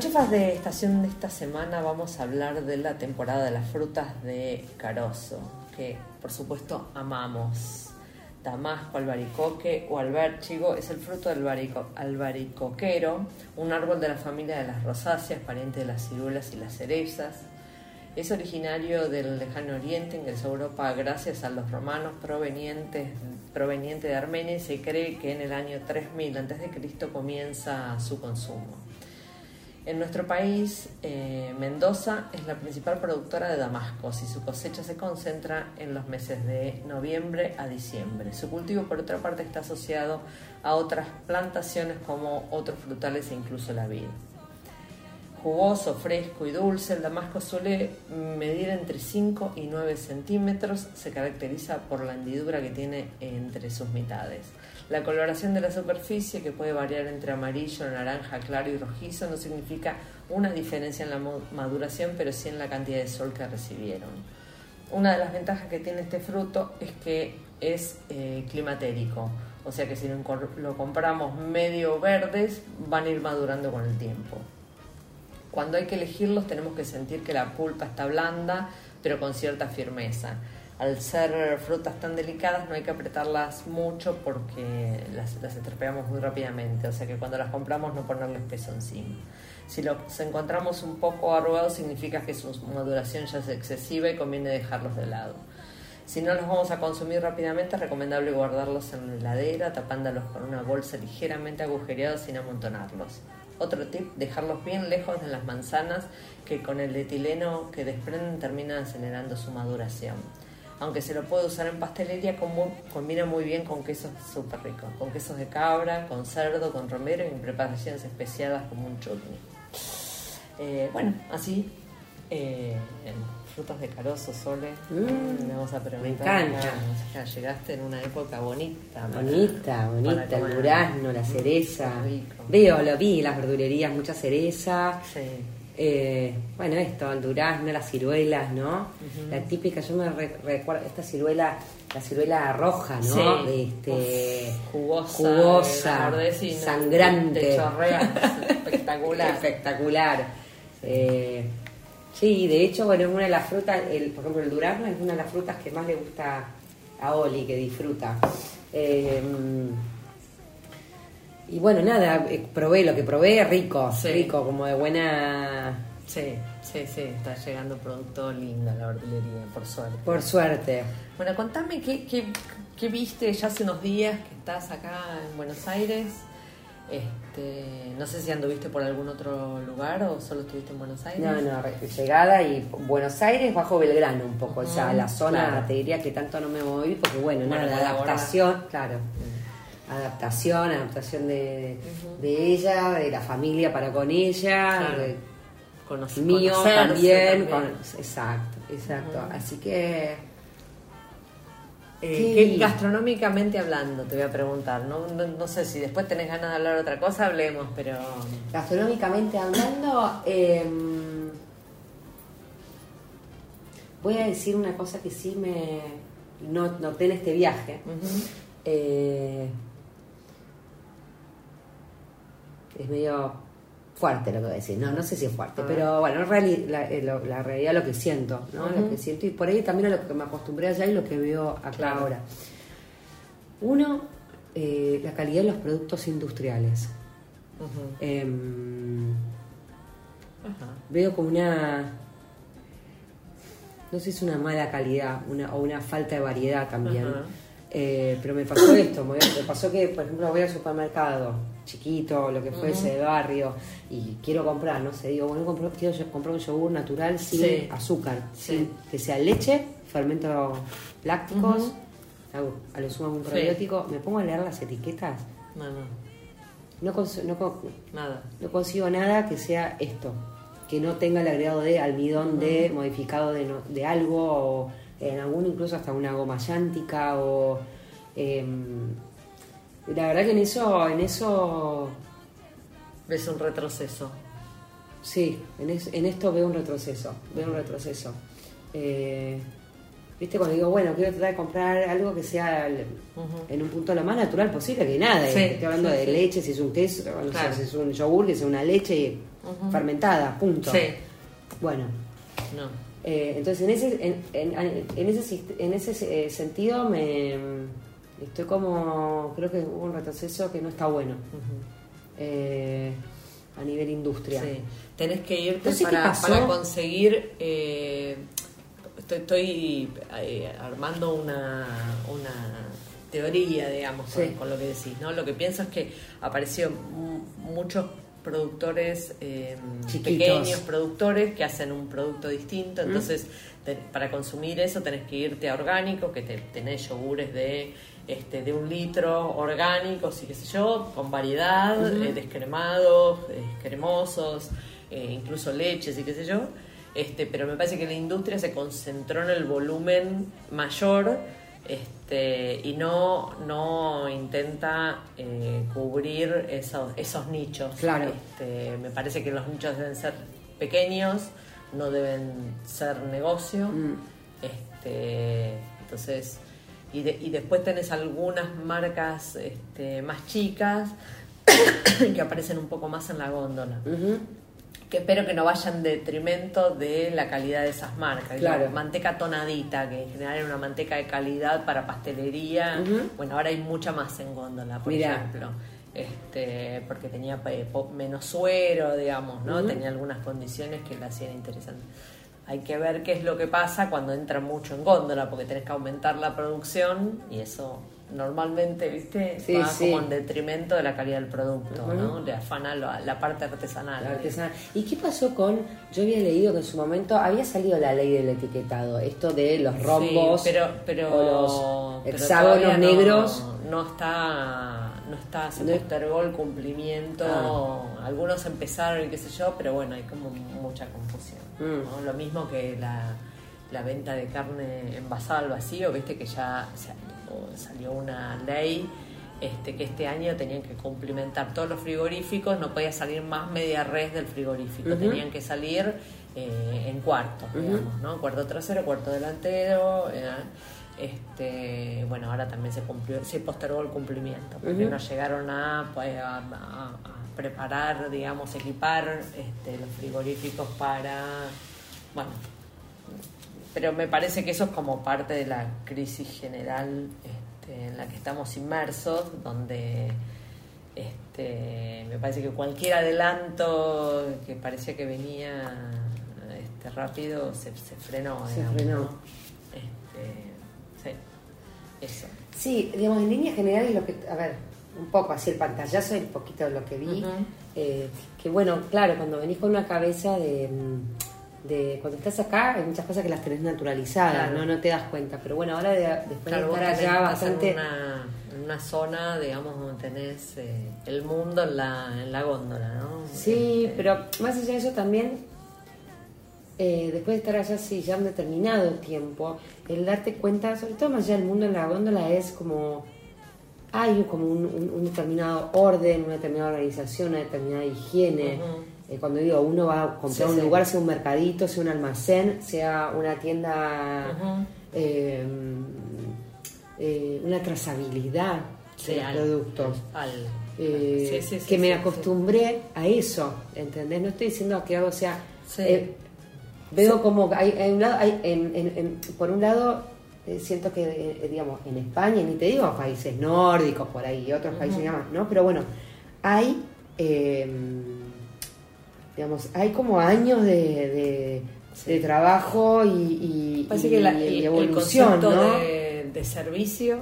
Chefas de Estación de esta semana vamos a hablar de la temporada de las frutas de Carozo, que por supuesto amamos. Damasco, albaricoque o albérchigo es el fruto del albaricoquero, un árbol de la familia de las rosáceas, pariente de las ciruelas y las cerezas. Es originario del lejano oriente, ingresó a Europa gracias a los romanos provenientes, proveniente de Armenia y se cree que en el año 3000 a.C. comienza su consumo. En nuestro país, eh, Mendoza es la principal productora de damascos y su cosecha se concentra en los meses de noviembre a diciembre. Su cultivo, por otra parte, está asociado a otras plantaciones como otros frutales e incluso la vid. Jugoso, fresco y dulce, el damasco suele medir entre 5 y 9 centímetros. Se caracteriza por la hendidura que tiene entre sus mitades. La coloración de la superficie, que puede variar entre amarillo, naranja, claro y rojizo, no significa una diferencia en la maduración, pero sí en la cantidad de sol que recibieron. Una de las ventajas que tiene este fruto es que es eh, climatérico, o sea que si lo compramos medio verdes, van a ir madurando con el tiempo. Cuando hay que elegirlos tenemos que sentir que la pulpa está blanda, pero con cierta firmeza. Al ser frutas tan delicadas no hay que apretarlas mucho porque las, las estropeamos muy rápidamente, o sea que cuando las compramos no ponerles peso encima. Si los encontramos un poco arrugados significa que su maduración ya es excesiva y conviene dejarlos de lado. Si no los vamos a consumir rápidamente, es recomendable guardarlos en la heladera, tapándolos con una bolsa ligeramente agujereada sin amontonarlos. Otro tip, dejarlos bien lejos de las manzanas que con el etileno que desprenden terminan acelerando su maduración. Aunque se lo puede usar en pastelería, combina muy bien con quesos súper ricos, con quesos de cabra, con cerdo, con romero y en preparaciones especiadas como un chutney. Eh, bueno, así, eh, en frutas de carozo, Sole, Mm, le vamos a preguntar. me encanta. ya llegaste en una época bonita. para- Bonita, bonita, para el durazno, la Mm, cereza. Veo, lo vi las verdulerías, mucha cereza. Sí. Eh, bueno, esto, el durazno, las ciruelas, ¿no? La típica, yo me re- recuerdo, esta ciruela, la ciruela roja, ¿no? Sí. Este, Uf, jugosa, jugosa, sangrante. te chorrea. [LAUGHS] Espectacular. Espectacular. Eh, sí, de hecho, bueno, es una de las frutas, el, por ejemplo, el durazno es una de las frutas que más le gusta a Oli, que disfruta. Eh, y bueno, nada, eh, probé lo que probé, rico, Sí. rico, como de buena, Sí, sí, sí, está llegando producto lindo a la verdulería, por suerte. por suerte. Bueno, contame qué, qué, qué viste ya hace unos días que estás acá en Buenos Aires. Este, no sé si anduviste por algún otro lugar o solo estuviste en Buenos Aires. No, no, llegada y Buenos Aires bajo Belgrano un poco, o sea, Ujú, la zona claro. te diría que tanto no me moví porque bueno, Bueno, nada, laborar. adaptación, claro. Adaptación, adaptación de, de ella, de la familia para con ella, Claro. de- Conoce- mío también, también. con- exacto, exacto. Así que Eh, Sí. ¿qué- gastronómicamente hablando, te voy a preguntar. No, no, no sé si después tenés ganas de hablar otra cosa, hablemos, pero. gastronómicamente hablando, em, voy a decir una cosa que sí me no- noté en este viaje. Eh, es medio fuerte lo que voy a decir. No, no sé si es fuerte, pero bueno, en reali- la, eh, la realidad lo que siento, ¿no? Lo que siento y por ahí también a lo que me acostumbré allá y lo que veo acá Claro. ahora. Uno, eh, la calidad de los productos industriales. Em, veo como una no sé si es una mala calidad una, o una falta de variedad también. Eh, pero me pasó esto me pasó que por ejemplo voy al supermercado chiquito lo que fuese de barrio y quiero comprar no sé digo bueno compro- quiero comprar un yogur natural sin Sí. azúcar Sí. sin- que sea leche fermentos lácticos hago- a lo sumo un Sí. probiótico me pongo a leer las etiquetas No, no, no, nada. no consigo nada que sea esto, que no tenga el agregado de almidón de modificado de, no- de algo o en algún incluso hasta una goma llántica o em, la verdad que en eso en eso Ves un retroceso. sí en, es- en esto veo un retroceso veo un retroceso Eh, viste cuando digo bueno quiero tratar de comprar algo que sea el- en un punto lo más natural posible que nada Sí, estoy hablando sí, de sí. leche si es un queso si es un yogur que sea una leche fermentada punto Sí. bueno No. eh, entonces en ese en, en- en ese sist- en ese eh, sentido me estoy como creo que hubo un retroceso que no está bueno eh, a nivel industria Sí. Tenés que irte para, conseguir. eh, estoy estoy, eh, armando una, una teoría, digamos, con, Sí. con lo que decís. ¿no? Lo que pienso es que apareció mu- muchos productores eh, pequeños productores que hacen un producto distinto entonces te- para consumir eso tenés que irte a orgánico que te, tenés yogures de este de un litro orgánicos y qué sé yo con variedad eh, descremados eh, cremosos eh, incluso leches y qué sé yo este pero me parece que la industria se concentró en el volumen mayor este, y no, no intenta eh, cubrir esos, esos nichos. Claro. Este, me parece que los nichos deben ser pequeños, no deben ser negocio. Mm. Este, entonces, y, de- y después tenés algunas marcas este, más chicas [COUGHS] que aparecen un poco más en la góndola que espero que no vaya en detrimento de la calidad de esas marcas. Claro. Digo, Manteca tonadita, que en general era una manteca de calidad para pastelería. Bueno, ahora hay mucha más en góndola, por Mirá. ejemplo. Este, porque tenía eh, menos suero, digamos, ¿no? Tenía algunas condiciones que la hacían interesante. Hay que ver qué es lo que pasa cuando entra mucho en góndola, porque tenés que aumentar la producción y eso normalmente, ¿viste? Sí, Va sí. como en detrimento de la calidad del producto. ¿no? Le afana la, la parte artesanal. La artesanal. ¿Y qué pasó con.? Yo había leído que en su momento había salido la ley del etiquetado, esto de los rombos. Sí, pero, pero, o los hexágonos no- negros. No, está, no está, se No- postergó el cumplimiento. Ah. Algunos empezaron y qué sé yo, pero bueno, hay como mucha confusión. Mm. ¿no? Lo mismo que la, la venta de carne envasada al vacío, viste que ya salió una ley. Este, que este año tenían que cumplimentar todos los frigoríficos, no podía salir más media res del frigorífico, tenían que salir eh, en cuartos, Ujú. digamos, ¿no? Cuarto trasero, cuarto delantero. eh, este, bueno, ahora también se cumplió, se postergó el cumplimiento, porque Ujú. no llegaron a, pues, a- a- a preparar, digamos, equipar este, los frigoríficos para, bueno, pero me parece que eso es como parte de la crisis general este, en la que estamos inmersos, donde este, me parece que cualquier adelanto que parecía que venía este, rápido se, se frenó. Se digamos, frenó. ¿no? Este, sí, eso. Sí, digamos, en líneas generales lo que, a ver, un poco así el pantallazo y un poquito de lo que vi, eh, que bueno, claro, cuando venís con una cabeza de, de cuando estás acá hay muchas cosas que las tenés naturalizadas, Claro. no no te das cuenta, pero bueno, ahora de- después Claro, de estar allá bastante... en una, en una zona, digamos, donde tenés eh, el mundo en la, en la góndola, ¿no? Sí, Este, pero más allá de eso también, eh, después de estar allá sí, ya un determinado tiempo, el darte cuenta, sobre todo más allá del mundo en la góndola, es como hay como un, un- un determinado orden, una determinada organización, una determinada higiene. Eh, cuando digo uno va a comprar Sí, un sí. lugar, sea un mercadito, sea un almacén, sea una tienda, eh, eh, una trazabilidad Sí, de los al- productos. al- Eh, que me acostumbré a eso, ¿entendés? No estoy diciendo que algo sea... Veo como hay, hay un lado, hay, en- en- en- por un lado, siento que, eh, digamos, en España, ni te digo países nórdicos por ahí, otros países y demás, ¿no? Pero bueno, hay, eh, digamos, hay como años de, de, de trabajo y, y- Parece y- que la- y el, el evolución, de, de servicio,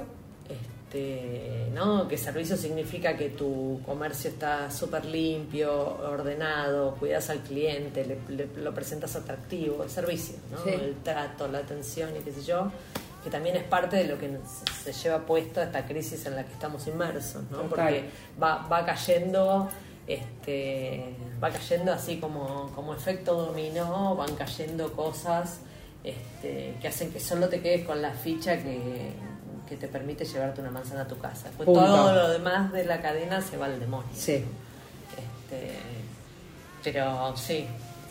este, ¿no? Que servicio significa que tu comercio está súper limpio, ordenado, cuidas al cliente, le, le- lo presentas atractivo, es servicio, ¿no? Sí. El trato, la atención y qué sé yo, que también es parte de lo que se lleva puesto a esta crisis en la que estamos inmersos, ¿no? Total. Porque va, va cayendo este va cayendo así como, como efecto dominó van cayendo cosas este, que hacen que solo te quedes con la ficha que, que te permite llevarte una manzana a tu casa Punto. todo lo demás de la cadena se va al demonio Sí. este, pero sí,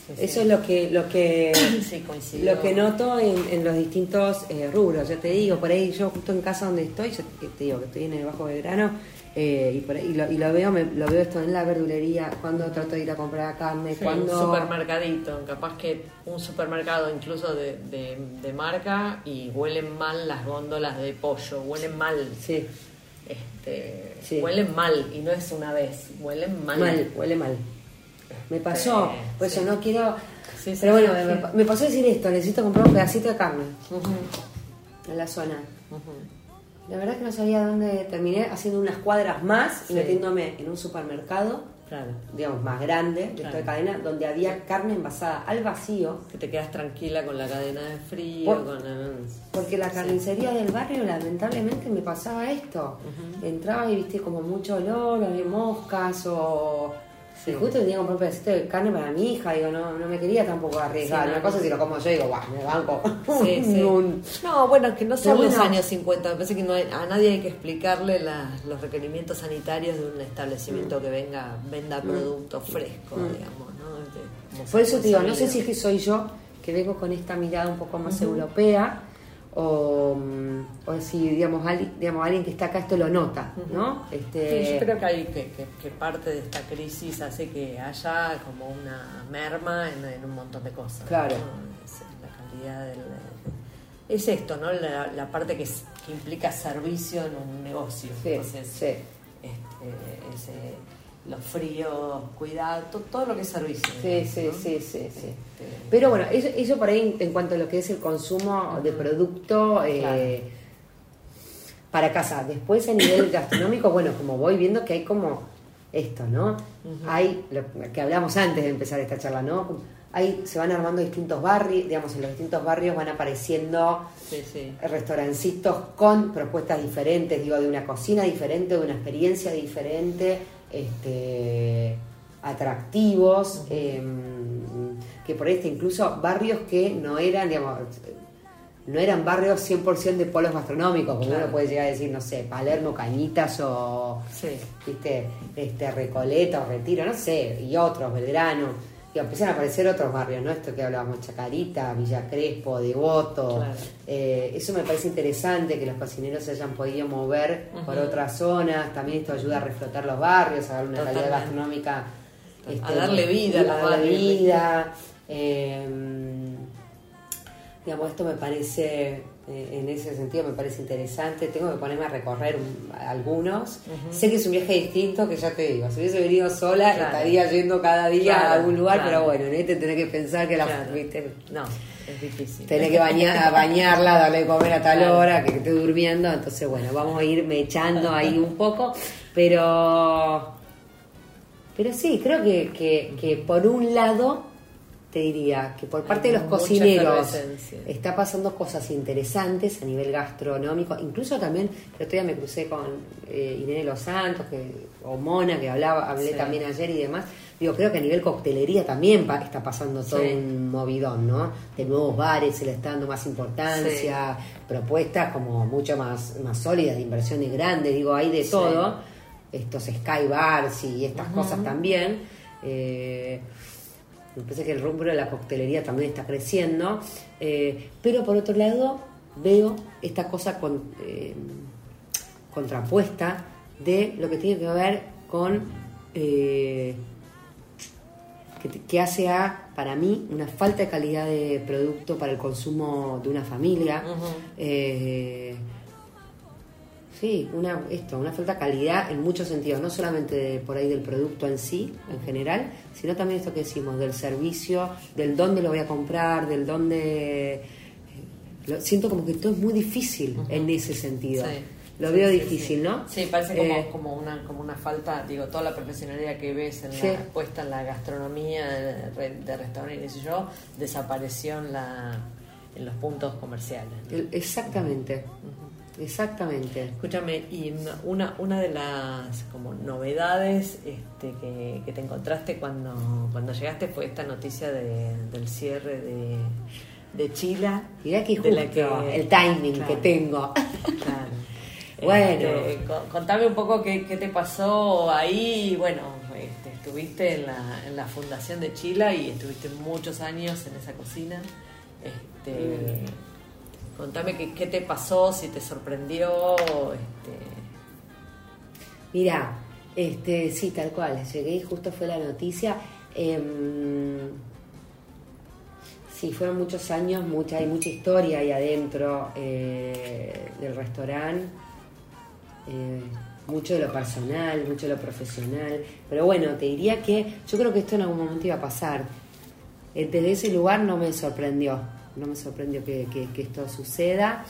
sí, sí. Eso es lo que, lo que [COUGHS] sí Lo que noto en, en los distintos eh, rubros, ya te digo, por ahí yo justo en casa donde estoy, yo te te digo que estoy en el Bajo Belgrano, eh, y, por ahí, y, lo, y lo veo me- lo veo esto en la verdulería, cuando trato de ir a comprar carne, cuando... un supermercadito, capaz que un supermercado incluso de, de, de marca y huelen mal las góndolas de pollo, huelen mal, Sí, este, Sí. huelen mal y no es una vez, huelen mal. mal, huele mal. Me pasó, Sí, por eso sí. no quiero... Sí, pero bueno, me, me pasó decir esto, necesito comprar un pedacito de carne en la zona. La verdad que no sabía dónde terminé haciendo unas cuadras más y metiéndome en un supermercado Claro. digamos, más grande de Claro. esta cadena, donde había carne envasada al vacío, Que te quedas tranquila con la cadena de frío, Por- con el- porque la carnicería del barrio lamentablemente me pasaba esto. Entraba y viste como mucho olor, había moscas o... Sí. Y justo tenía que comprar un pedacito de carne para mi hija, digo, no, no me quería tampoco arriesgar. Sí, no, Una cosa no. si lo como yo, digo, guau, me banco. Sí, [LAUGHS] sí. Un- No, bueno, es que no son los años 50. Me parece que no hay- a nadie hay que explicarle la- los requerimientos sanitarios de un establecimiento que venga venda producto fresco, digamos, ¿no? De- Mm. Por eso te digo, no sé si es que soy yo que vengo con esta mirada un poco más europea o, o si, digamos, alguien, digamos, alguien que está acá esto lo nota, ¿no? Este, Sí, yo creo que, hay, que, que- que parte de esta crisis hace que haya como una merma en, en un montón de cosas. Claro. ¿no? Es la calidad del... Es esto, ¿no? La, la parte que, que implica servicio en un negocio. Sí, Entonces, sí. este, ese- los fríos, cuidado, to- todo lo que es servicio. Sí, sí, ¿no? sí, sí, sí. Este, Pero bueno, eso, eso por ahí en, cuanto a lo que es el consumo de producto eh, Claro. para casa. Después a nivel [COUGHS] gastronómico, bueno, como voy viendo que hay como esto, ¿no? Hay, lo que hablamos antes de empezar esta charla, ¿no? Hay, se van armando distintos barrios, digamos, en los distintos barrios van apareciendo sí, sí. restaurancitos con propuestas diferentes, digo, de una cocina diferente, de una experiencia diferente, este, atractivos, em, que por este incluso barrios que no eran, digamos, no eran barrios 100% de polos gastronómicos, como Claro. uno puede llegar a decir, no sé, Palermo, Cañitas o, Sí. viste, este, Recoleta o Retiro, no sé, y otros, Belgrano. Empiezan a aparecer otros barrios, ¿no? Esto que hablábamos, Chacarita, Villa Crespo, Devoto. Claro. Eh, eso me parece interesante, que los cocineros se hayan podido mover por otras zonas. También esto ayuda a reflotar los barrios, a darle una calidad gastronómica. este, A darle vida a darle vida. Eh, digamos, esto me parece, eh, en ese sentido me parece interesante. Tengo que ponerme a recorrer un- algunos. Sé que es un viaje distinto, que ya te digo, si hubiese venido sola, Claro. estaría yendo cada día Claro, a algún lugar, claro. pero bueno, en este tenés que pensar que la, viste, No, es difícil. Tenés que bañar, bañarla, darle de comer a tal hora, que esté durmiendo. Entonces, bueno, vamos a irme echando ahí un poco. Pero. Pero sí, creo que, que, que por un lado, te diría que por parte de los cocineros está pasando cosas interesantes a nivel gastronómico. Incluso también, el otro día me crucé con eh, Irene Los Santos, que, o Mona, que hablaba, hablé Sí. también ayer y demás. Digo, creo que a nivel coctelería también está pasando todo Sí. un movidón, ¿no? De nuevos bares, se le está dando más importancia, propuestas como mucho más, más sólidas, de inversiones grandes, digo, hay de todo. Estos Sky Bars y estas cosas también. Eh, me parece que el rubro de la coctelería también está creciendo. Eh, pero por otro lado, veo esta cosa con, eh, contrapuesta de lo que tiene que ver con eh, que, que hace a, para mí, una falta de calidad de producto para el consumo de una familia. Sí, una, esto, una falta de calidad en muchos sentidos, no solamente de- por ahí del producto en sí, en general, sino también esto que decimos, del servicio, del dónde lo voy a comprar, del dónde... eh, lo- siento como que todo es muy difícil en ese sentido. Sí. Lo Sí, veo sí, difícil. ¿no? Sí, parece como, Eh, como, una, como una falta, digo, toda la profesionalidad que ves en la puesta en la gastronomía de, de restaurantes, qué sé yo, desapareció en, la, en los puntos comerciales. ¿no? el- exactamente, exactamente. Escúchame, y una, una de las como novedades este, que, que te encontraste cuando, cuando llegaste fue esta noticia de- del cierre de, de Chila. Mirá que de la justo que- el timing Claro. que tengo. Claro. [LAUGHS] Bueno. Este, co- contame un poco qué, qué te pasó ahí. Bueno, este, estuviste en la, en la fundación de Chila y estuviste muchos años en esa cocina. Este, Contame qué, te pasó, si te sorprendió. Este, Mira, este, sí, tal cual. Llegué y justo fue la noticia. Em, sí, fueron muchos años, mucha, hay mucha historia ahí adentro eh, del restaurante. eh, mucho de lo personal, mucho de lo profesional. Pero bueno, te diría que yo creo que esto en algún momento iba a pasar. Desde ese lugar no me sorprendió. No me sorprendió que, que- que esto suceda.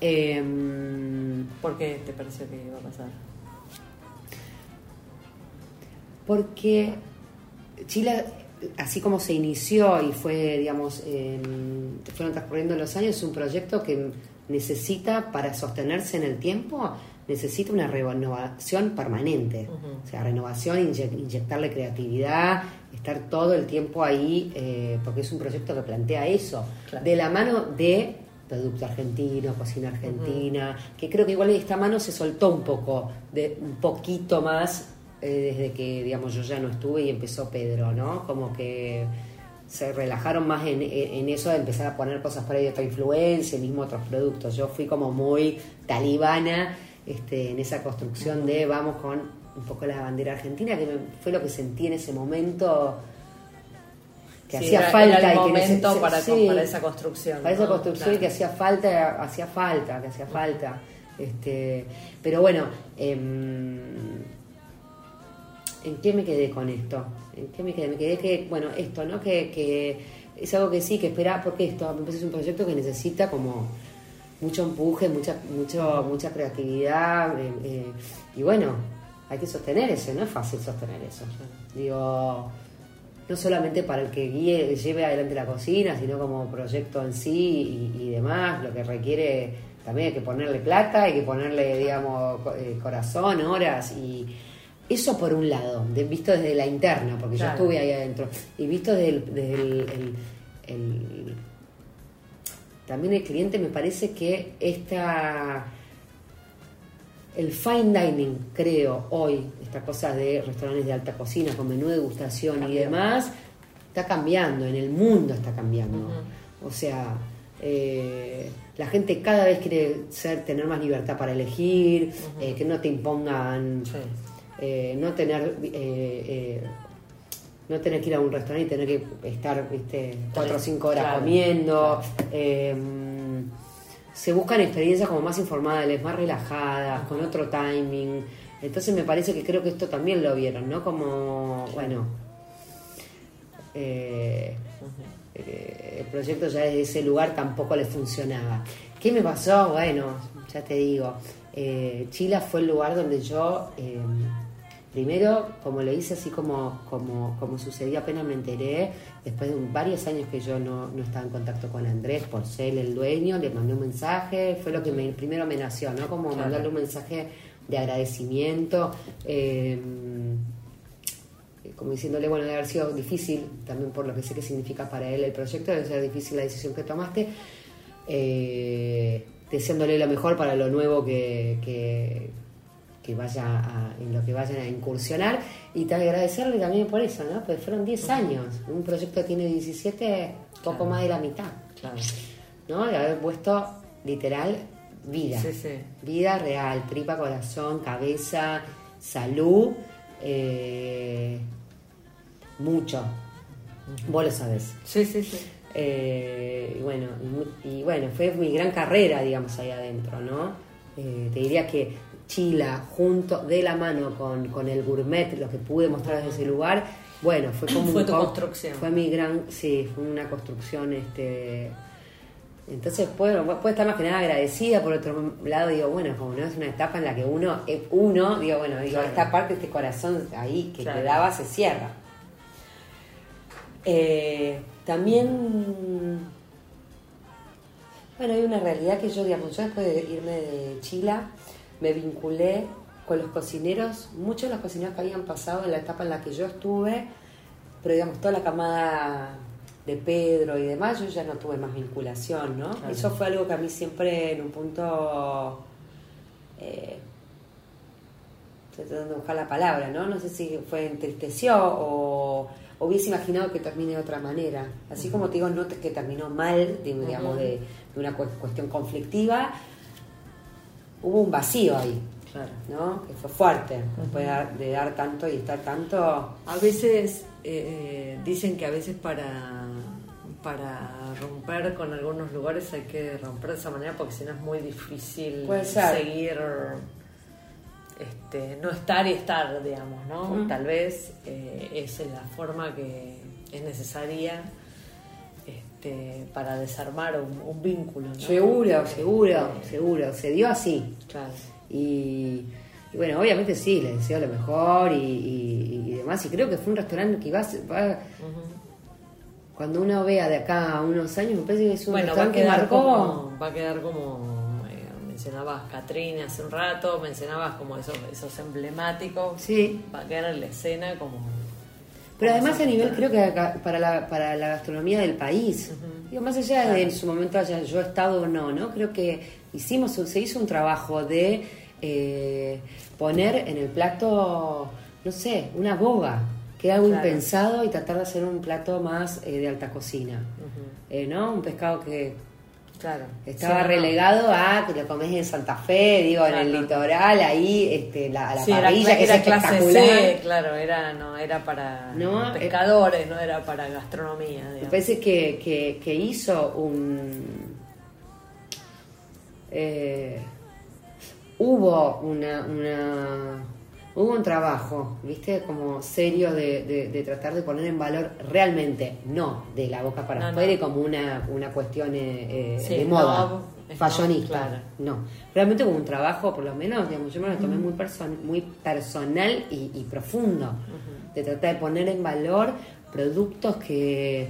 Em, ¿Por qué te pareció que iba a pasar? porque Chile, así como se inició y fue, digamos, en- fueron transcurriendo los años, es un proyecto que necesita, para sostenerse en el tiempo, necesita una renovación permanente. O sea, renovación, inye- inyectarle creatividad, estar todo el tiempo ahí, eh, porque es un proyecto que plantea eso, Claro. de la mano de producto argentino, cocina argentina, que creo que igual esta mano se soltó un poco, de un poquito más eh, desde que, digamos, yo ya no estuve y empezó Pedro, ¿no? Como que se relajaron más en, en- en eso de empezar a poner cosas por ahí de otra influencia, mismo otros productos. Yo fui como muy talibana este, en esa construcción de vamos con un poco la bandera argentina, que fue lo que sentí en ese momento que Sí, hacía era- falta era el y que momento para, sí. para esa construcción. Para esa ¿no? construcción Claro. que hacía falta, hacía falta, que hacía falta. Este, pero bueno, em, ¿en qué me quedé con esto? ¿En qué me quedé? Me quedé que, bueno, esto, ¿no? Que, que es algo que sí, que espera, porque esto es un proyecto que necesita como mucho empuje, mucha, mucho, mucha creatividad, eh, eh, y bueno, hay que sostener eso, no es fácil sostener eso. Digo, no solamente para el que guíe, lleve adelante la cocina, sino como proyecto en sí y, y demás, lo que requiere también hay que ponerle plata, hay que ponerle, digamos, eh, corazón, horas y eso por un lado, de- visto desde la interna, porque Claro. yo estuve ahí adentro, y visto desde el, desde el- el- el- también el cliente me parece que esta el fine dining, creo, hoy, estas cosas de restaurantes de alta cocina con menú de degustación y demás, está cambiando, en el mundo está cambiando. O sea, eh, la gente cada vez quiere ser, tener más libertad para elegir, eh, que no te impongan, Sí. eh, no tener... eh, eh, no tener que ir a un restaurante y tener que estar ¿viste? cuatro o cinco horas Claro, comiendo. eh, se buscan experiencias como más informales, más relajadas, con otro timing. Entonces me parece que creo que esto también lo vieron, ¿no? Como, bueno, eh, eh, el proyecto ya desde ese lugar tampoco le funcionaba. ¿Qué me pasó? Bueno, ya te digo, eh, Chila fue el lugar donde yo, eh, primero, como lo hice así como, como, como sucedió apenas me enteré, después de varios años que yo no, no estaba en contacto con Andrés por ser el dueño, le mandé un mensaje, fue lo que me, primero me nació, ¿no? Como Claro. mandarle un mensaje de agradecimiento. eh, como diciéndole, bueno, debe haber sido difícil, también por lo que sé que significa para él el proyecto, debe ser difícil la decisión que tomaste, eh, deseándole lo mejor para lo nuevo que, que, que vaya a- en lo que vayan a incursionar y te agradecerle también por eso, ¿no? Pues fueron 10 años, un proyecto tiene 17, poco Claro. más de la mitad, Claro. ¿no? De haber puesto literal vida. Sí, sí. Vida real, tripa, corazón, cabeza, salud, eh, mucho. Vos lo sabés. Sí, sí, sí. Eh, y bueno, y bueno, fue mi gran carrera, digamos, ahí adentro, ¿no? Eh, te diría que Chila, junto, de la mano con, con el gourmet, lo que pude mostrar desde ese lugar, bueno, fue como Fue un tu co- construcción. Fue mi gran, sí, fue una construcción, este... Entonces, bueno, puede estar más que nada agradecida. Por otro lado, digo, bueno, como no es una etapa en la que uno es uno, digo, bueno, digo, Claro. esta parte, este corazón ahí que Claro. quedaba, se cierra. Eh, también, bueno, hay una realidad que yo, digamos, yo después de irme de Chile, me vinculé con los cocineros, muchos de los cocineros que habían pasado en la etapa en la que yo estuve, pero digamos, toda la camada de Pedro y demás, yo ya no tuve más vinculación, ¿no? Claro. Eso fue algo que a mí siempre en un punto... eh, estoy tratando de buscar la palabra, ¿no? No sé si fue entristeció o hubiese imaginado que termine de otra manera. Así como te digo, no te- que terminó mal, digamos, de, de una cu- cuestión conflictiva, hubo un vacío ahí, Claro. ¿no? Que fue fuerte, después de dar, tanto y estar tanto... A veces eh, dicen que a veces para, para romper con algunos lugares hay que romper de esa manera porque si no es muy difícil seguir, este, no estar y estar, digamos, ¿no? Tal vez eh, es la forma que es necesaria este, para desarmar un, un vínculo, ¿no? Seguro, seguro, seguro, se dio así. Claro. Y, y bueno, obviamente sí, le deseo lo mejor y, y- y demás. Y creo que fue un restaurante que va, va- cuando uno vea de acá a unos años, me parece que es un Bueno, va a restaurante que quedar marcó. como, va a quedar como eh, mencionabas Catrina hace un rato, mencionabas como esos, esos emblemáticos. Sí. Va a quedar en la escena como. Pero además a nivel, creo que acá- para la, para la gastronomía del país, digo, más allá de en su momento haya yo estado o no, ¿no? Creo que hicimos, un- se hizo un trabajo de eh, poner en el plato, no sé, una boga, que era algo Claro. impensado y tratar de hacer un plato más eh, de alta cocina. Eh, ¿no? Un pescado que Claro. estaba Sí, no, no. relegado a que lo comés en Santa Fe, digo, en el litoral, ahí, este, la, a la Sí, era parrilla, cla- que es era clase espectacular. C, claro, era, no, era para No, eh, pescadores, no era para gastronomía. Me parece que, que, que hizo un. eh, hubo una, una. Hubo un trabajo, ¿viste? Como serio de, de- de tratar de poner en valor realmente, no de la boca para No, afuera no. y como una, una cuestión eh, eh, Sí, de moda, no, no, claro. No, realmente hubo un trabajo, por lo menos, digamos, yo me lo tomé muy, person- muy personal y, y profundo, de tratar de poner en valor productos que,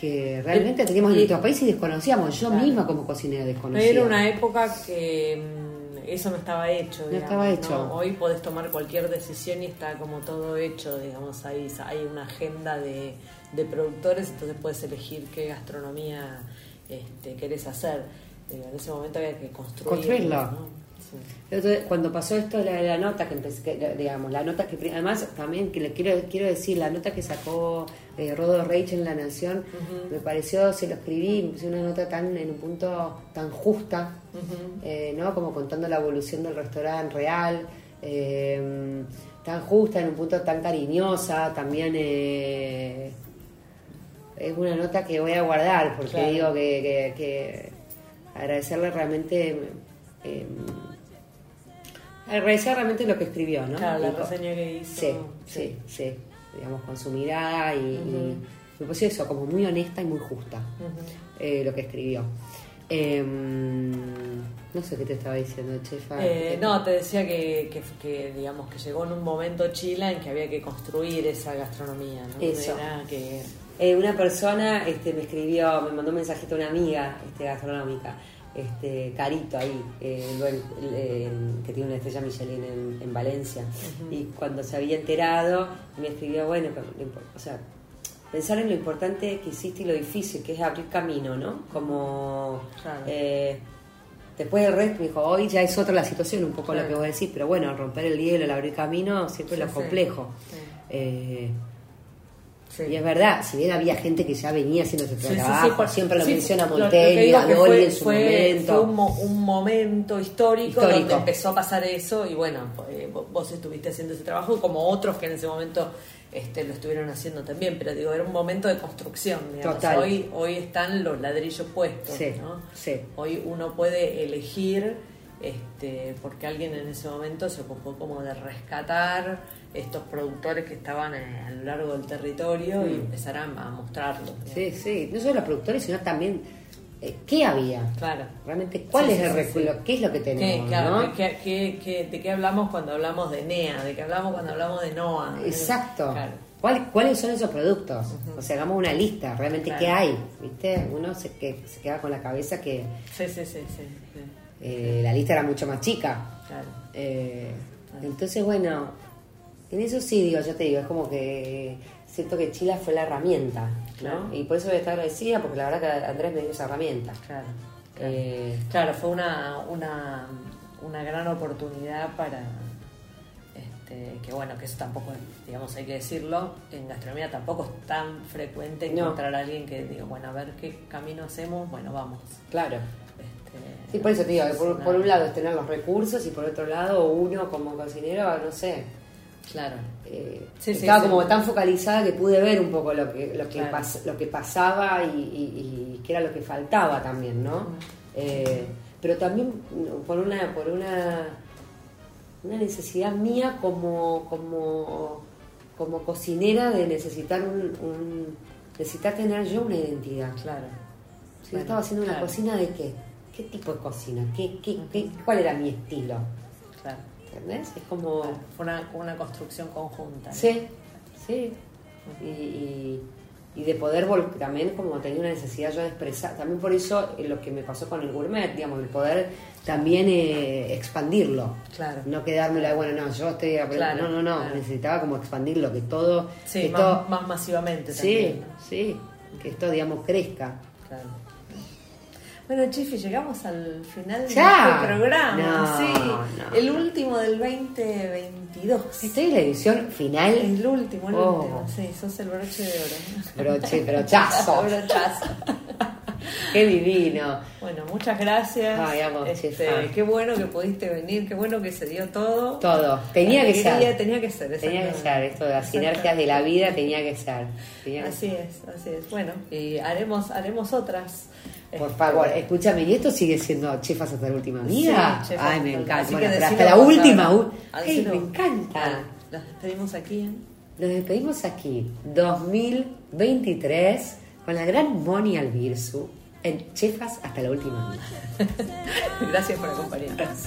que realmente teníamos en nuestro país y desconocíamos. Yo Claro. misma como cocinera desconocía. Era una época que mm, eso no estaba hecho. No digamos, estaba hecho. Hoy podés tomar cualquier decisión y está como todo hecho, digamos, hay, hay una agenda de, de productores, entonces puedes elegir qué gastronomía este, querés hacer. Digo, en ese momento había que. Construirlo. ¿no? Sí. Entonces, cuando pasó esto de la, la nota que empecé, que, digamos, la nota que además también que le quiero quiero decir, la nota que sacó eh, Rodo Reich en La Nación, me pareció, se lo escribí, me pareció una nota tan en un punto tan justa, eh, ¿no? Como contando la evolución del restaurante real, eh, tan justa, en un punto tan cariñosa, también eh, es una nota que voy a guardar porque Claro. digo que, que- que agradecerle realmente agradecer realmente lo que escribió ¿no? Claro, la reseña que hizo. sí, sí, sí, digamos con su mirada y, y me pareció eso como muy honesta y muy justa eh, lo que escribió Em, no sé qué te estaba diciendo chefa Eh, no, te decía que, que, que, digamos que llegó en un momento Chile en que había que construir esa gastronomía, ¿no? Eso. Era que Eh, una persona este, me escribió, me mandó un mensajito a una amiga este, gastronómica, este, Carito ahí, eh, el buen- el- el- que tiene una estrella Michelin en, en Valencia. Y cuando se había enterado, me escribió, bueno, lo o sea, pensar en lo importante que hiciste y lo difícil que es abrir camino, ¿no? Como... Claro. eh, Después del resto me dijo, hoy ya es otra la situación, un poco lo Claro. que vos decís, pero bueno, romper el hielo, el abrir camino, siempre Sí, lo sí. complejo. Sí. Eh, Sí. y es verdad, si bien había gente que ya venía haciendo ese Sí, sí, sí, trabajo, por- siempre lo menciona digo a fue- en su fue- momento. Fue un, mo- un momento histórico, Histórico. donde empezó a pasar eso y bueno, eh, vo- vos estuviste haciendo ese trabajo como otros que en ese momento este, lo estuvieron haciendo también, pero digo, era un momento de construcción. digamos. Total. Hoy, hoy están los ladrillos puestos. ¿no? Hoy uno puede elegir, este, porque alguien en ese momento se ocupó como de rescatar estos productores que estaban eh, a lo largo del territorio y empezar a, a mostrarlos. digamos. Sí, sí, no solo los productores, sino también eh, qué había. Claro. Realmente, ¿cuál Sí, es sí, el recuerdo? sí. ¿Qué es lo que ¿Qué, tenemos? claro, ¿no? qué- ¿De qué hablamos cuando hablamos de NEA? ¿De qué hablamos cuando hablamos de NOA? Exacto. Claro. ¿Cuál- ¿Cuáles son esos productos? O sea, hagamos una lista, realmente Claro. qué hay, ¿viste? Uno se, que, se queda con la cabeza que sí, sí, sí. sí. Eh, la lista era mucho más chica. Claro. Eh, entonces, bueno, en eso sí, digo, ya te digo, es como que siento que Chila fue la herramienta, ¿no? Y por eso voy a estar agradecida, porque la verdad que Andrés me dio esa herramienta. Claro. Claro. Eh, Claro, fue una, una, una gran oportunidad para este, que bueno, que eso tampoco, digamos, hay que decirlo, en gastronomía tampoco es tan frecuente No. encontrar a alguien que diga, bueno, a ver qué camino hacemos, bueno, vamos. claro. Sí, por eso te digo, que por, un lado es tener los recursos y por otro lado uno como cocinero, no sé, Claro. eh, Sí, estaba sí. como tan focalizada que pude ver un poco lo que lo que, Claro. pas- lo que pasaba y, y- y qué era lo que faltaba también, ¿no? Eh, pero también por una por una una necesidad mía como como como cocinera de necesitar un, un- necesitar tener yo una identidad. Claro. Si yo estaba haciendo una cocina de qué, qué tipo de cocina, ¿Qué, qué, qué- cuál era mi estilo, Claro. ¿entendés? Es como Claro, Fue una, una construcción conjunta. ¿no? sí, Sí. Y, y- y de poder también como tenía una necesidad yo de expresar, también por eso eh, lo que me pasó con el gourmet, digamos, el poder también eh, expandirlo. Claro. No quedármelo de, bueno, no, yo estoy. Claro, no, no, no, claro. necesitaba como expandirlo, que todo. Sí, que más, todo- más masivamente sí, también. ¿no? sí, que esto, digamos, crezca. Claro. Bueno, Chifi, llegamos al final de Ya. este programa. No, sí, no. el último del 2022. Esta es la edición final. El último, el Oh. último. Sí, sos el broche de oro. Broche, brochazo. [LAUGHS] Brochazo. Qué divino. Bueno, muchas gracias. Ay, amo, Este, qué bueno que pudiste venir, qué bueno que se dio todo. Todo. Tenía que ser. Tenía que ser, Tenía que ser, esto de las sinergias de la vida tenía que ser. Tenía que Así es, así es. Bueno, y haremos, haremos otras. Por favor, escúchame, ¿y esto sigue siendo chefas hasta la última vida? Sí, Ay, me encanta. Bueno, pero hasta la última. Ay, me encanta. Nos despedimos aquí. ¿eh? Nos despedimos aquí, 2023, con la gran Moni Albirsu, en Chefas hasta la última. [LAUGHS] Gracias por acompañarnos.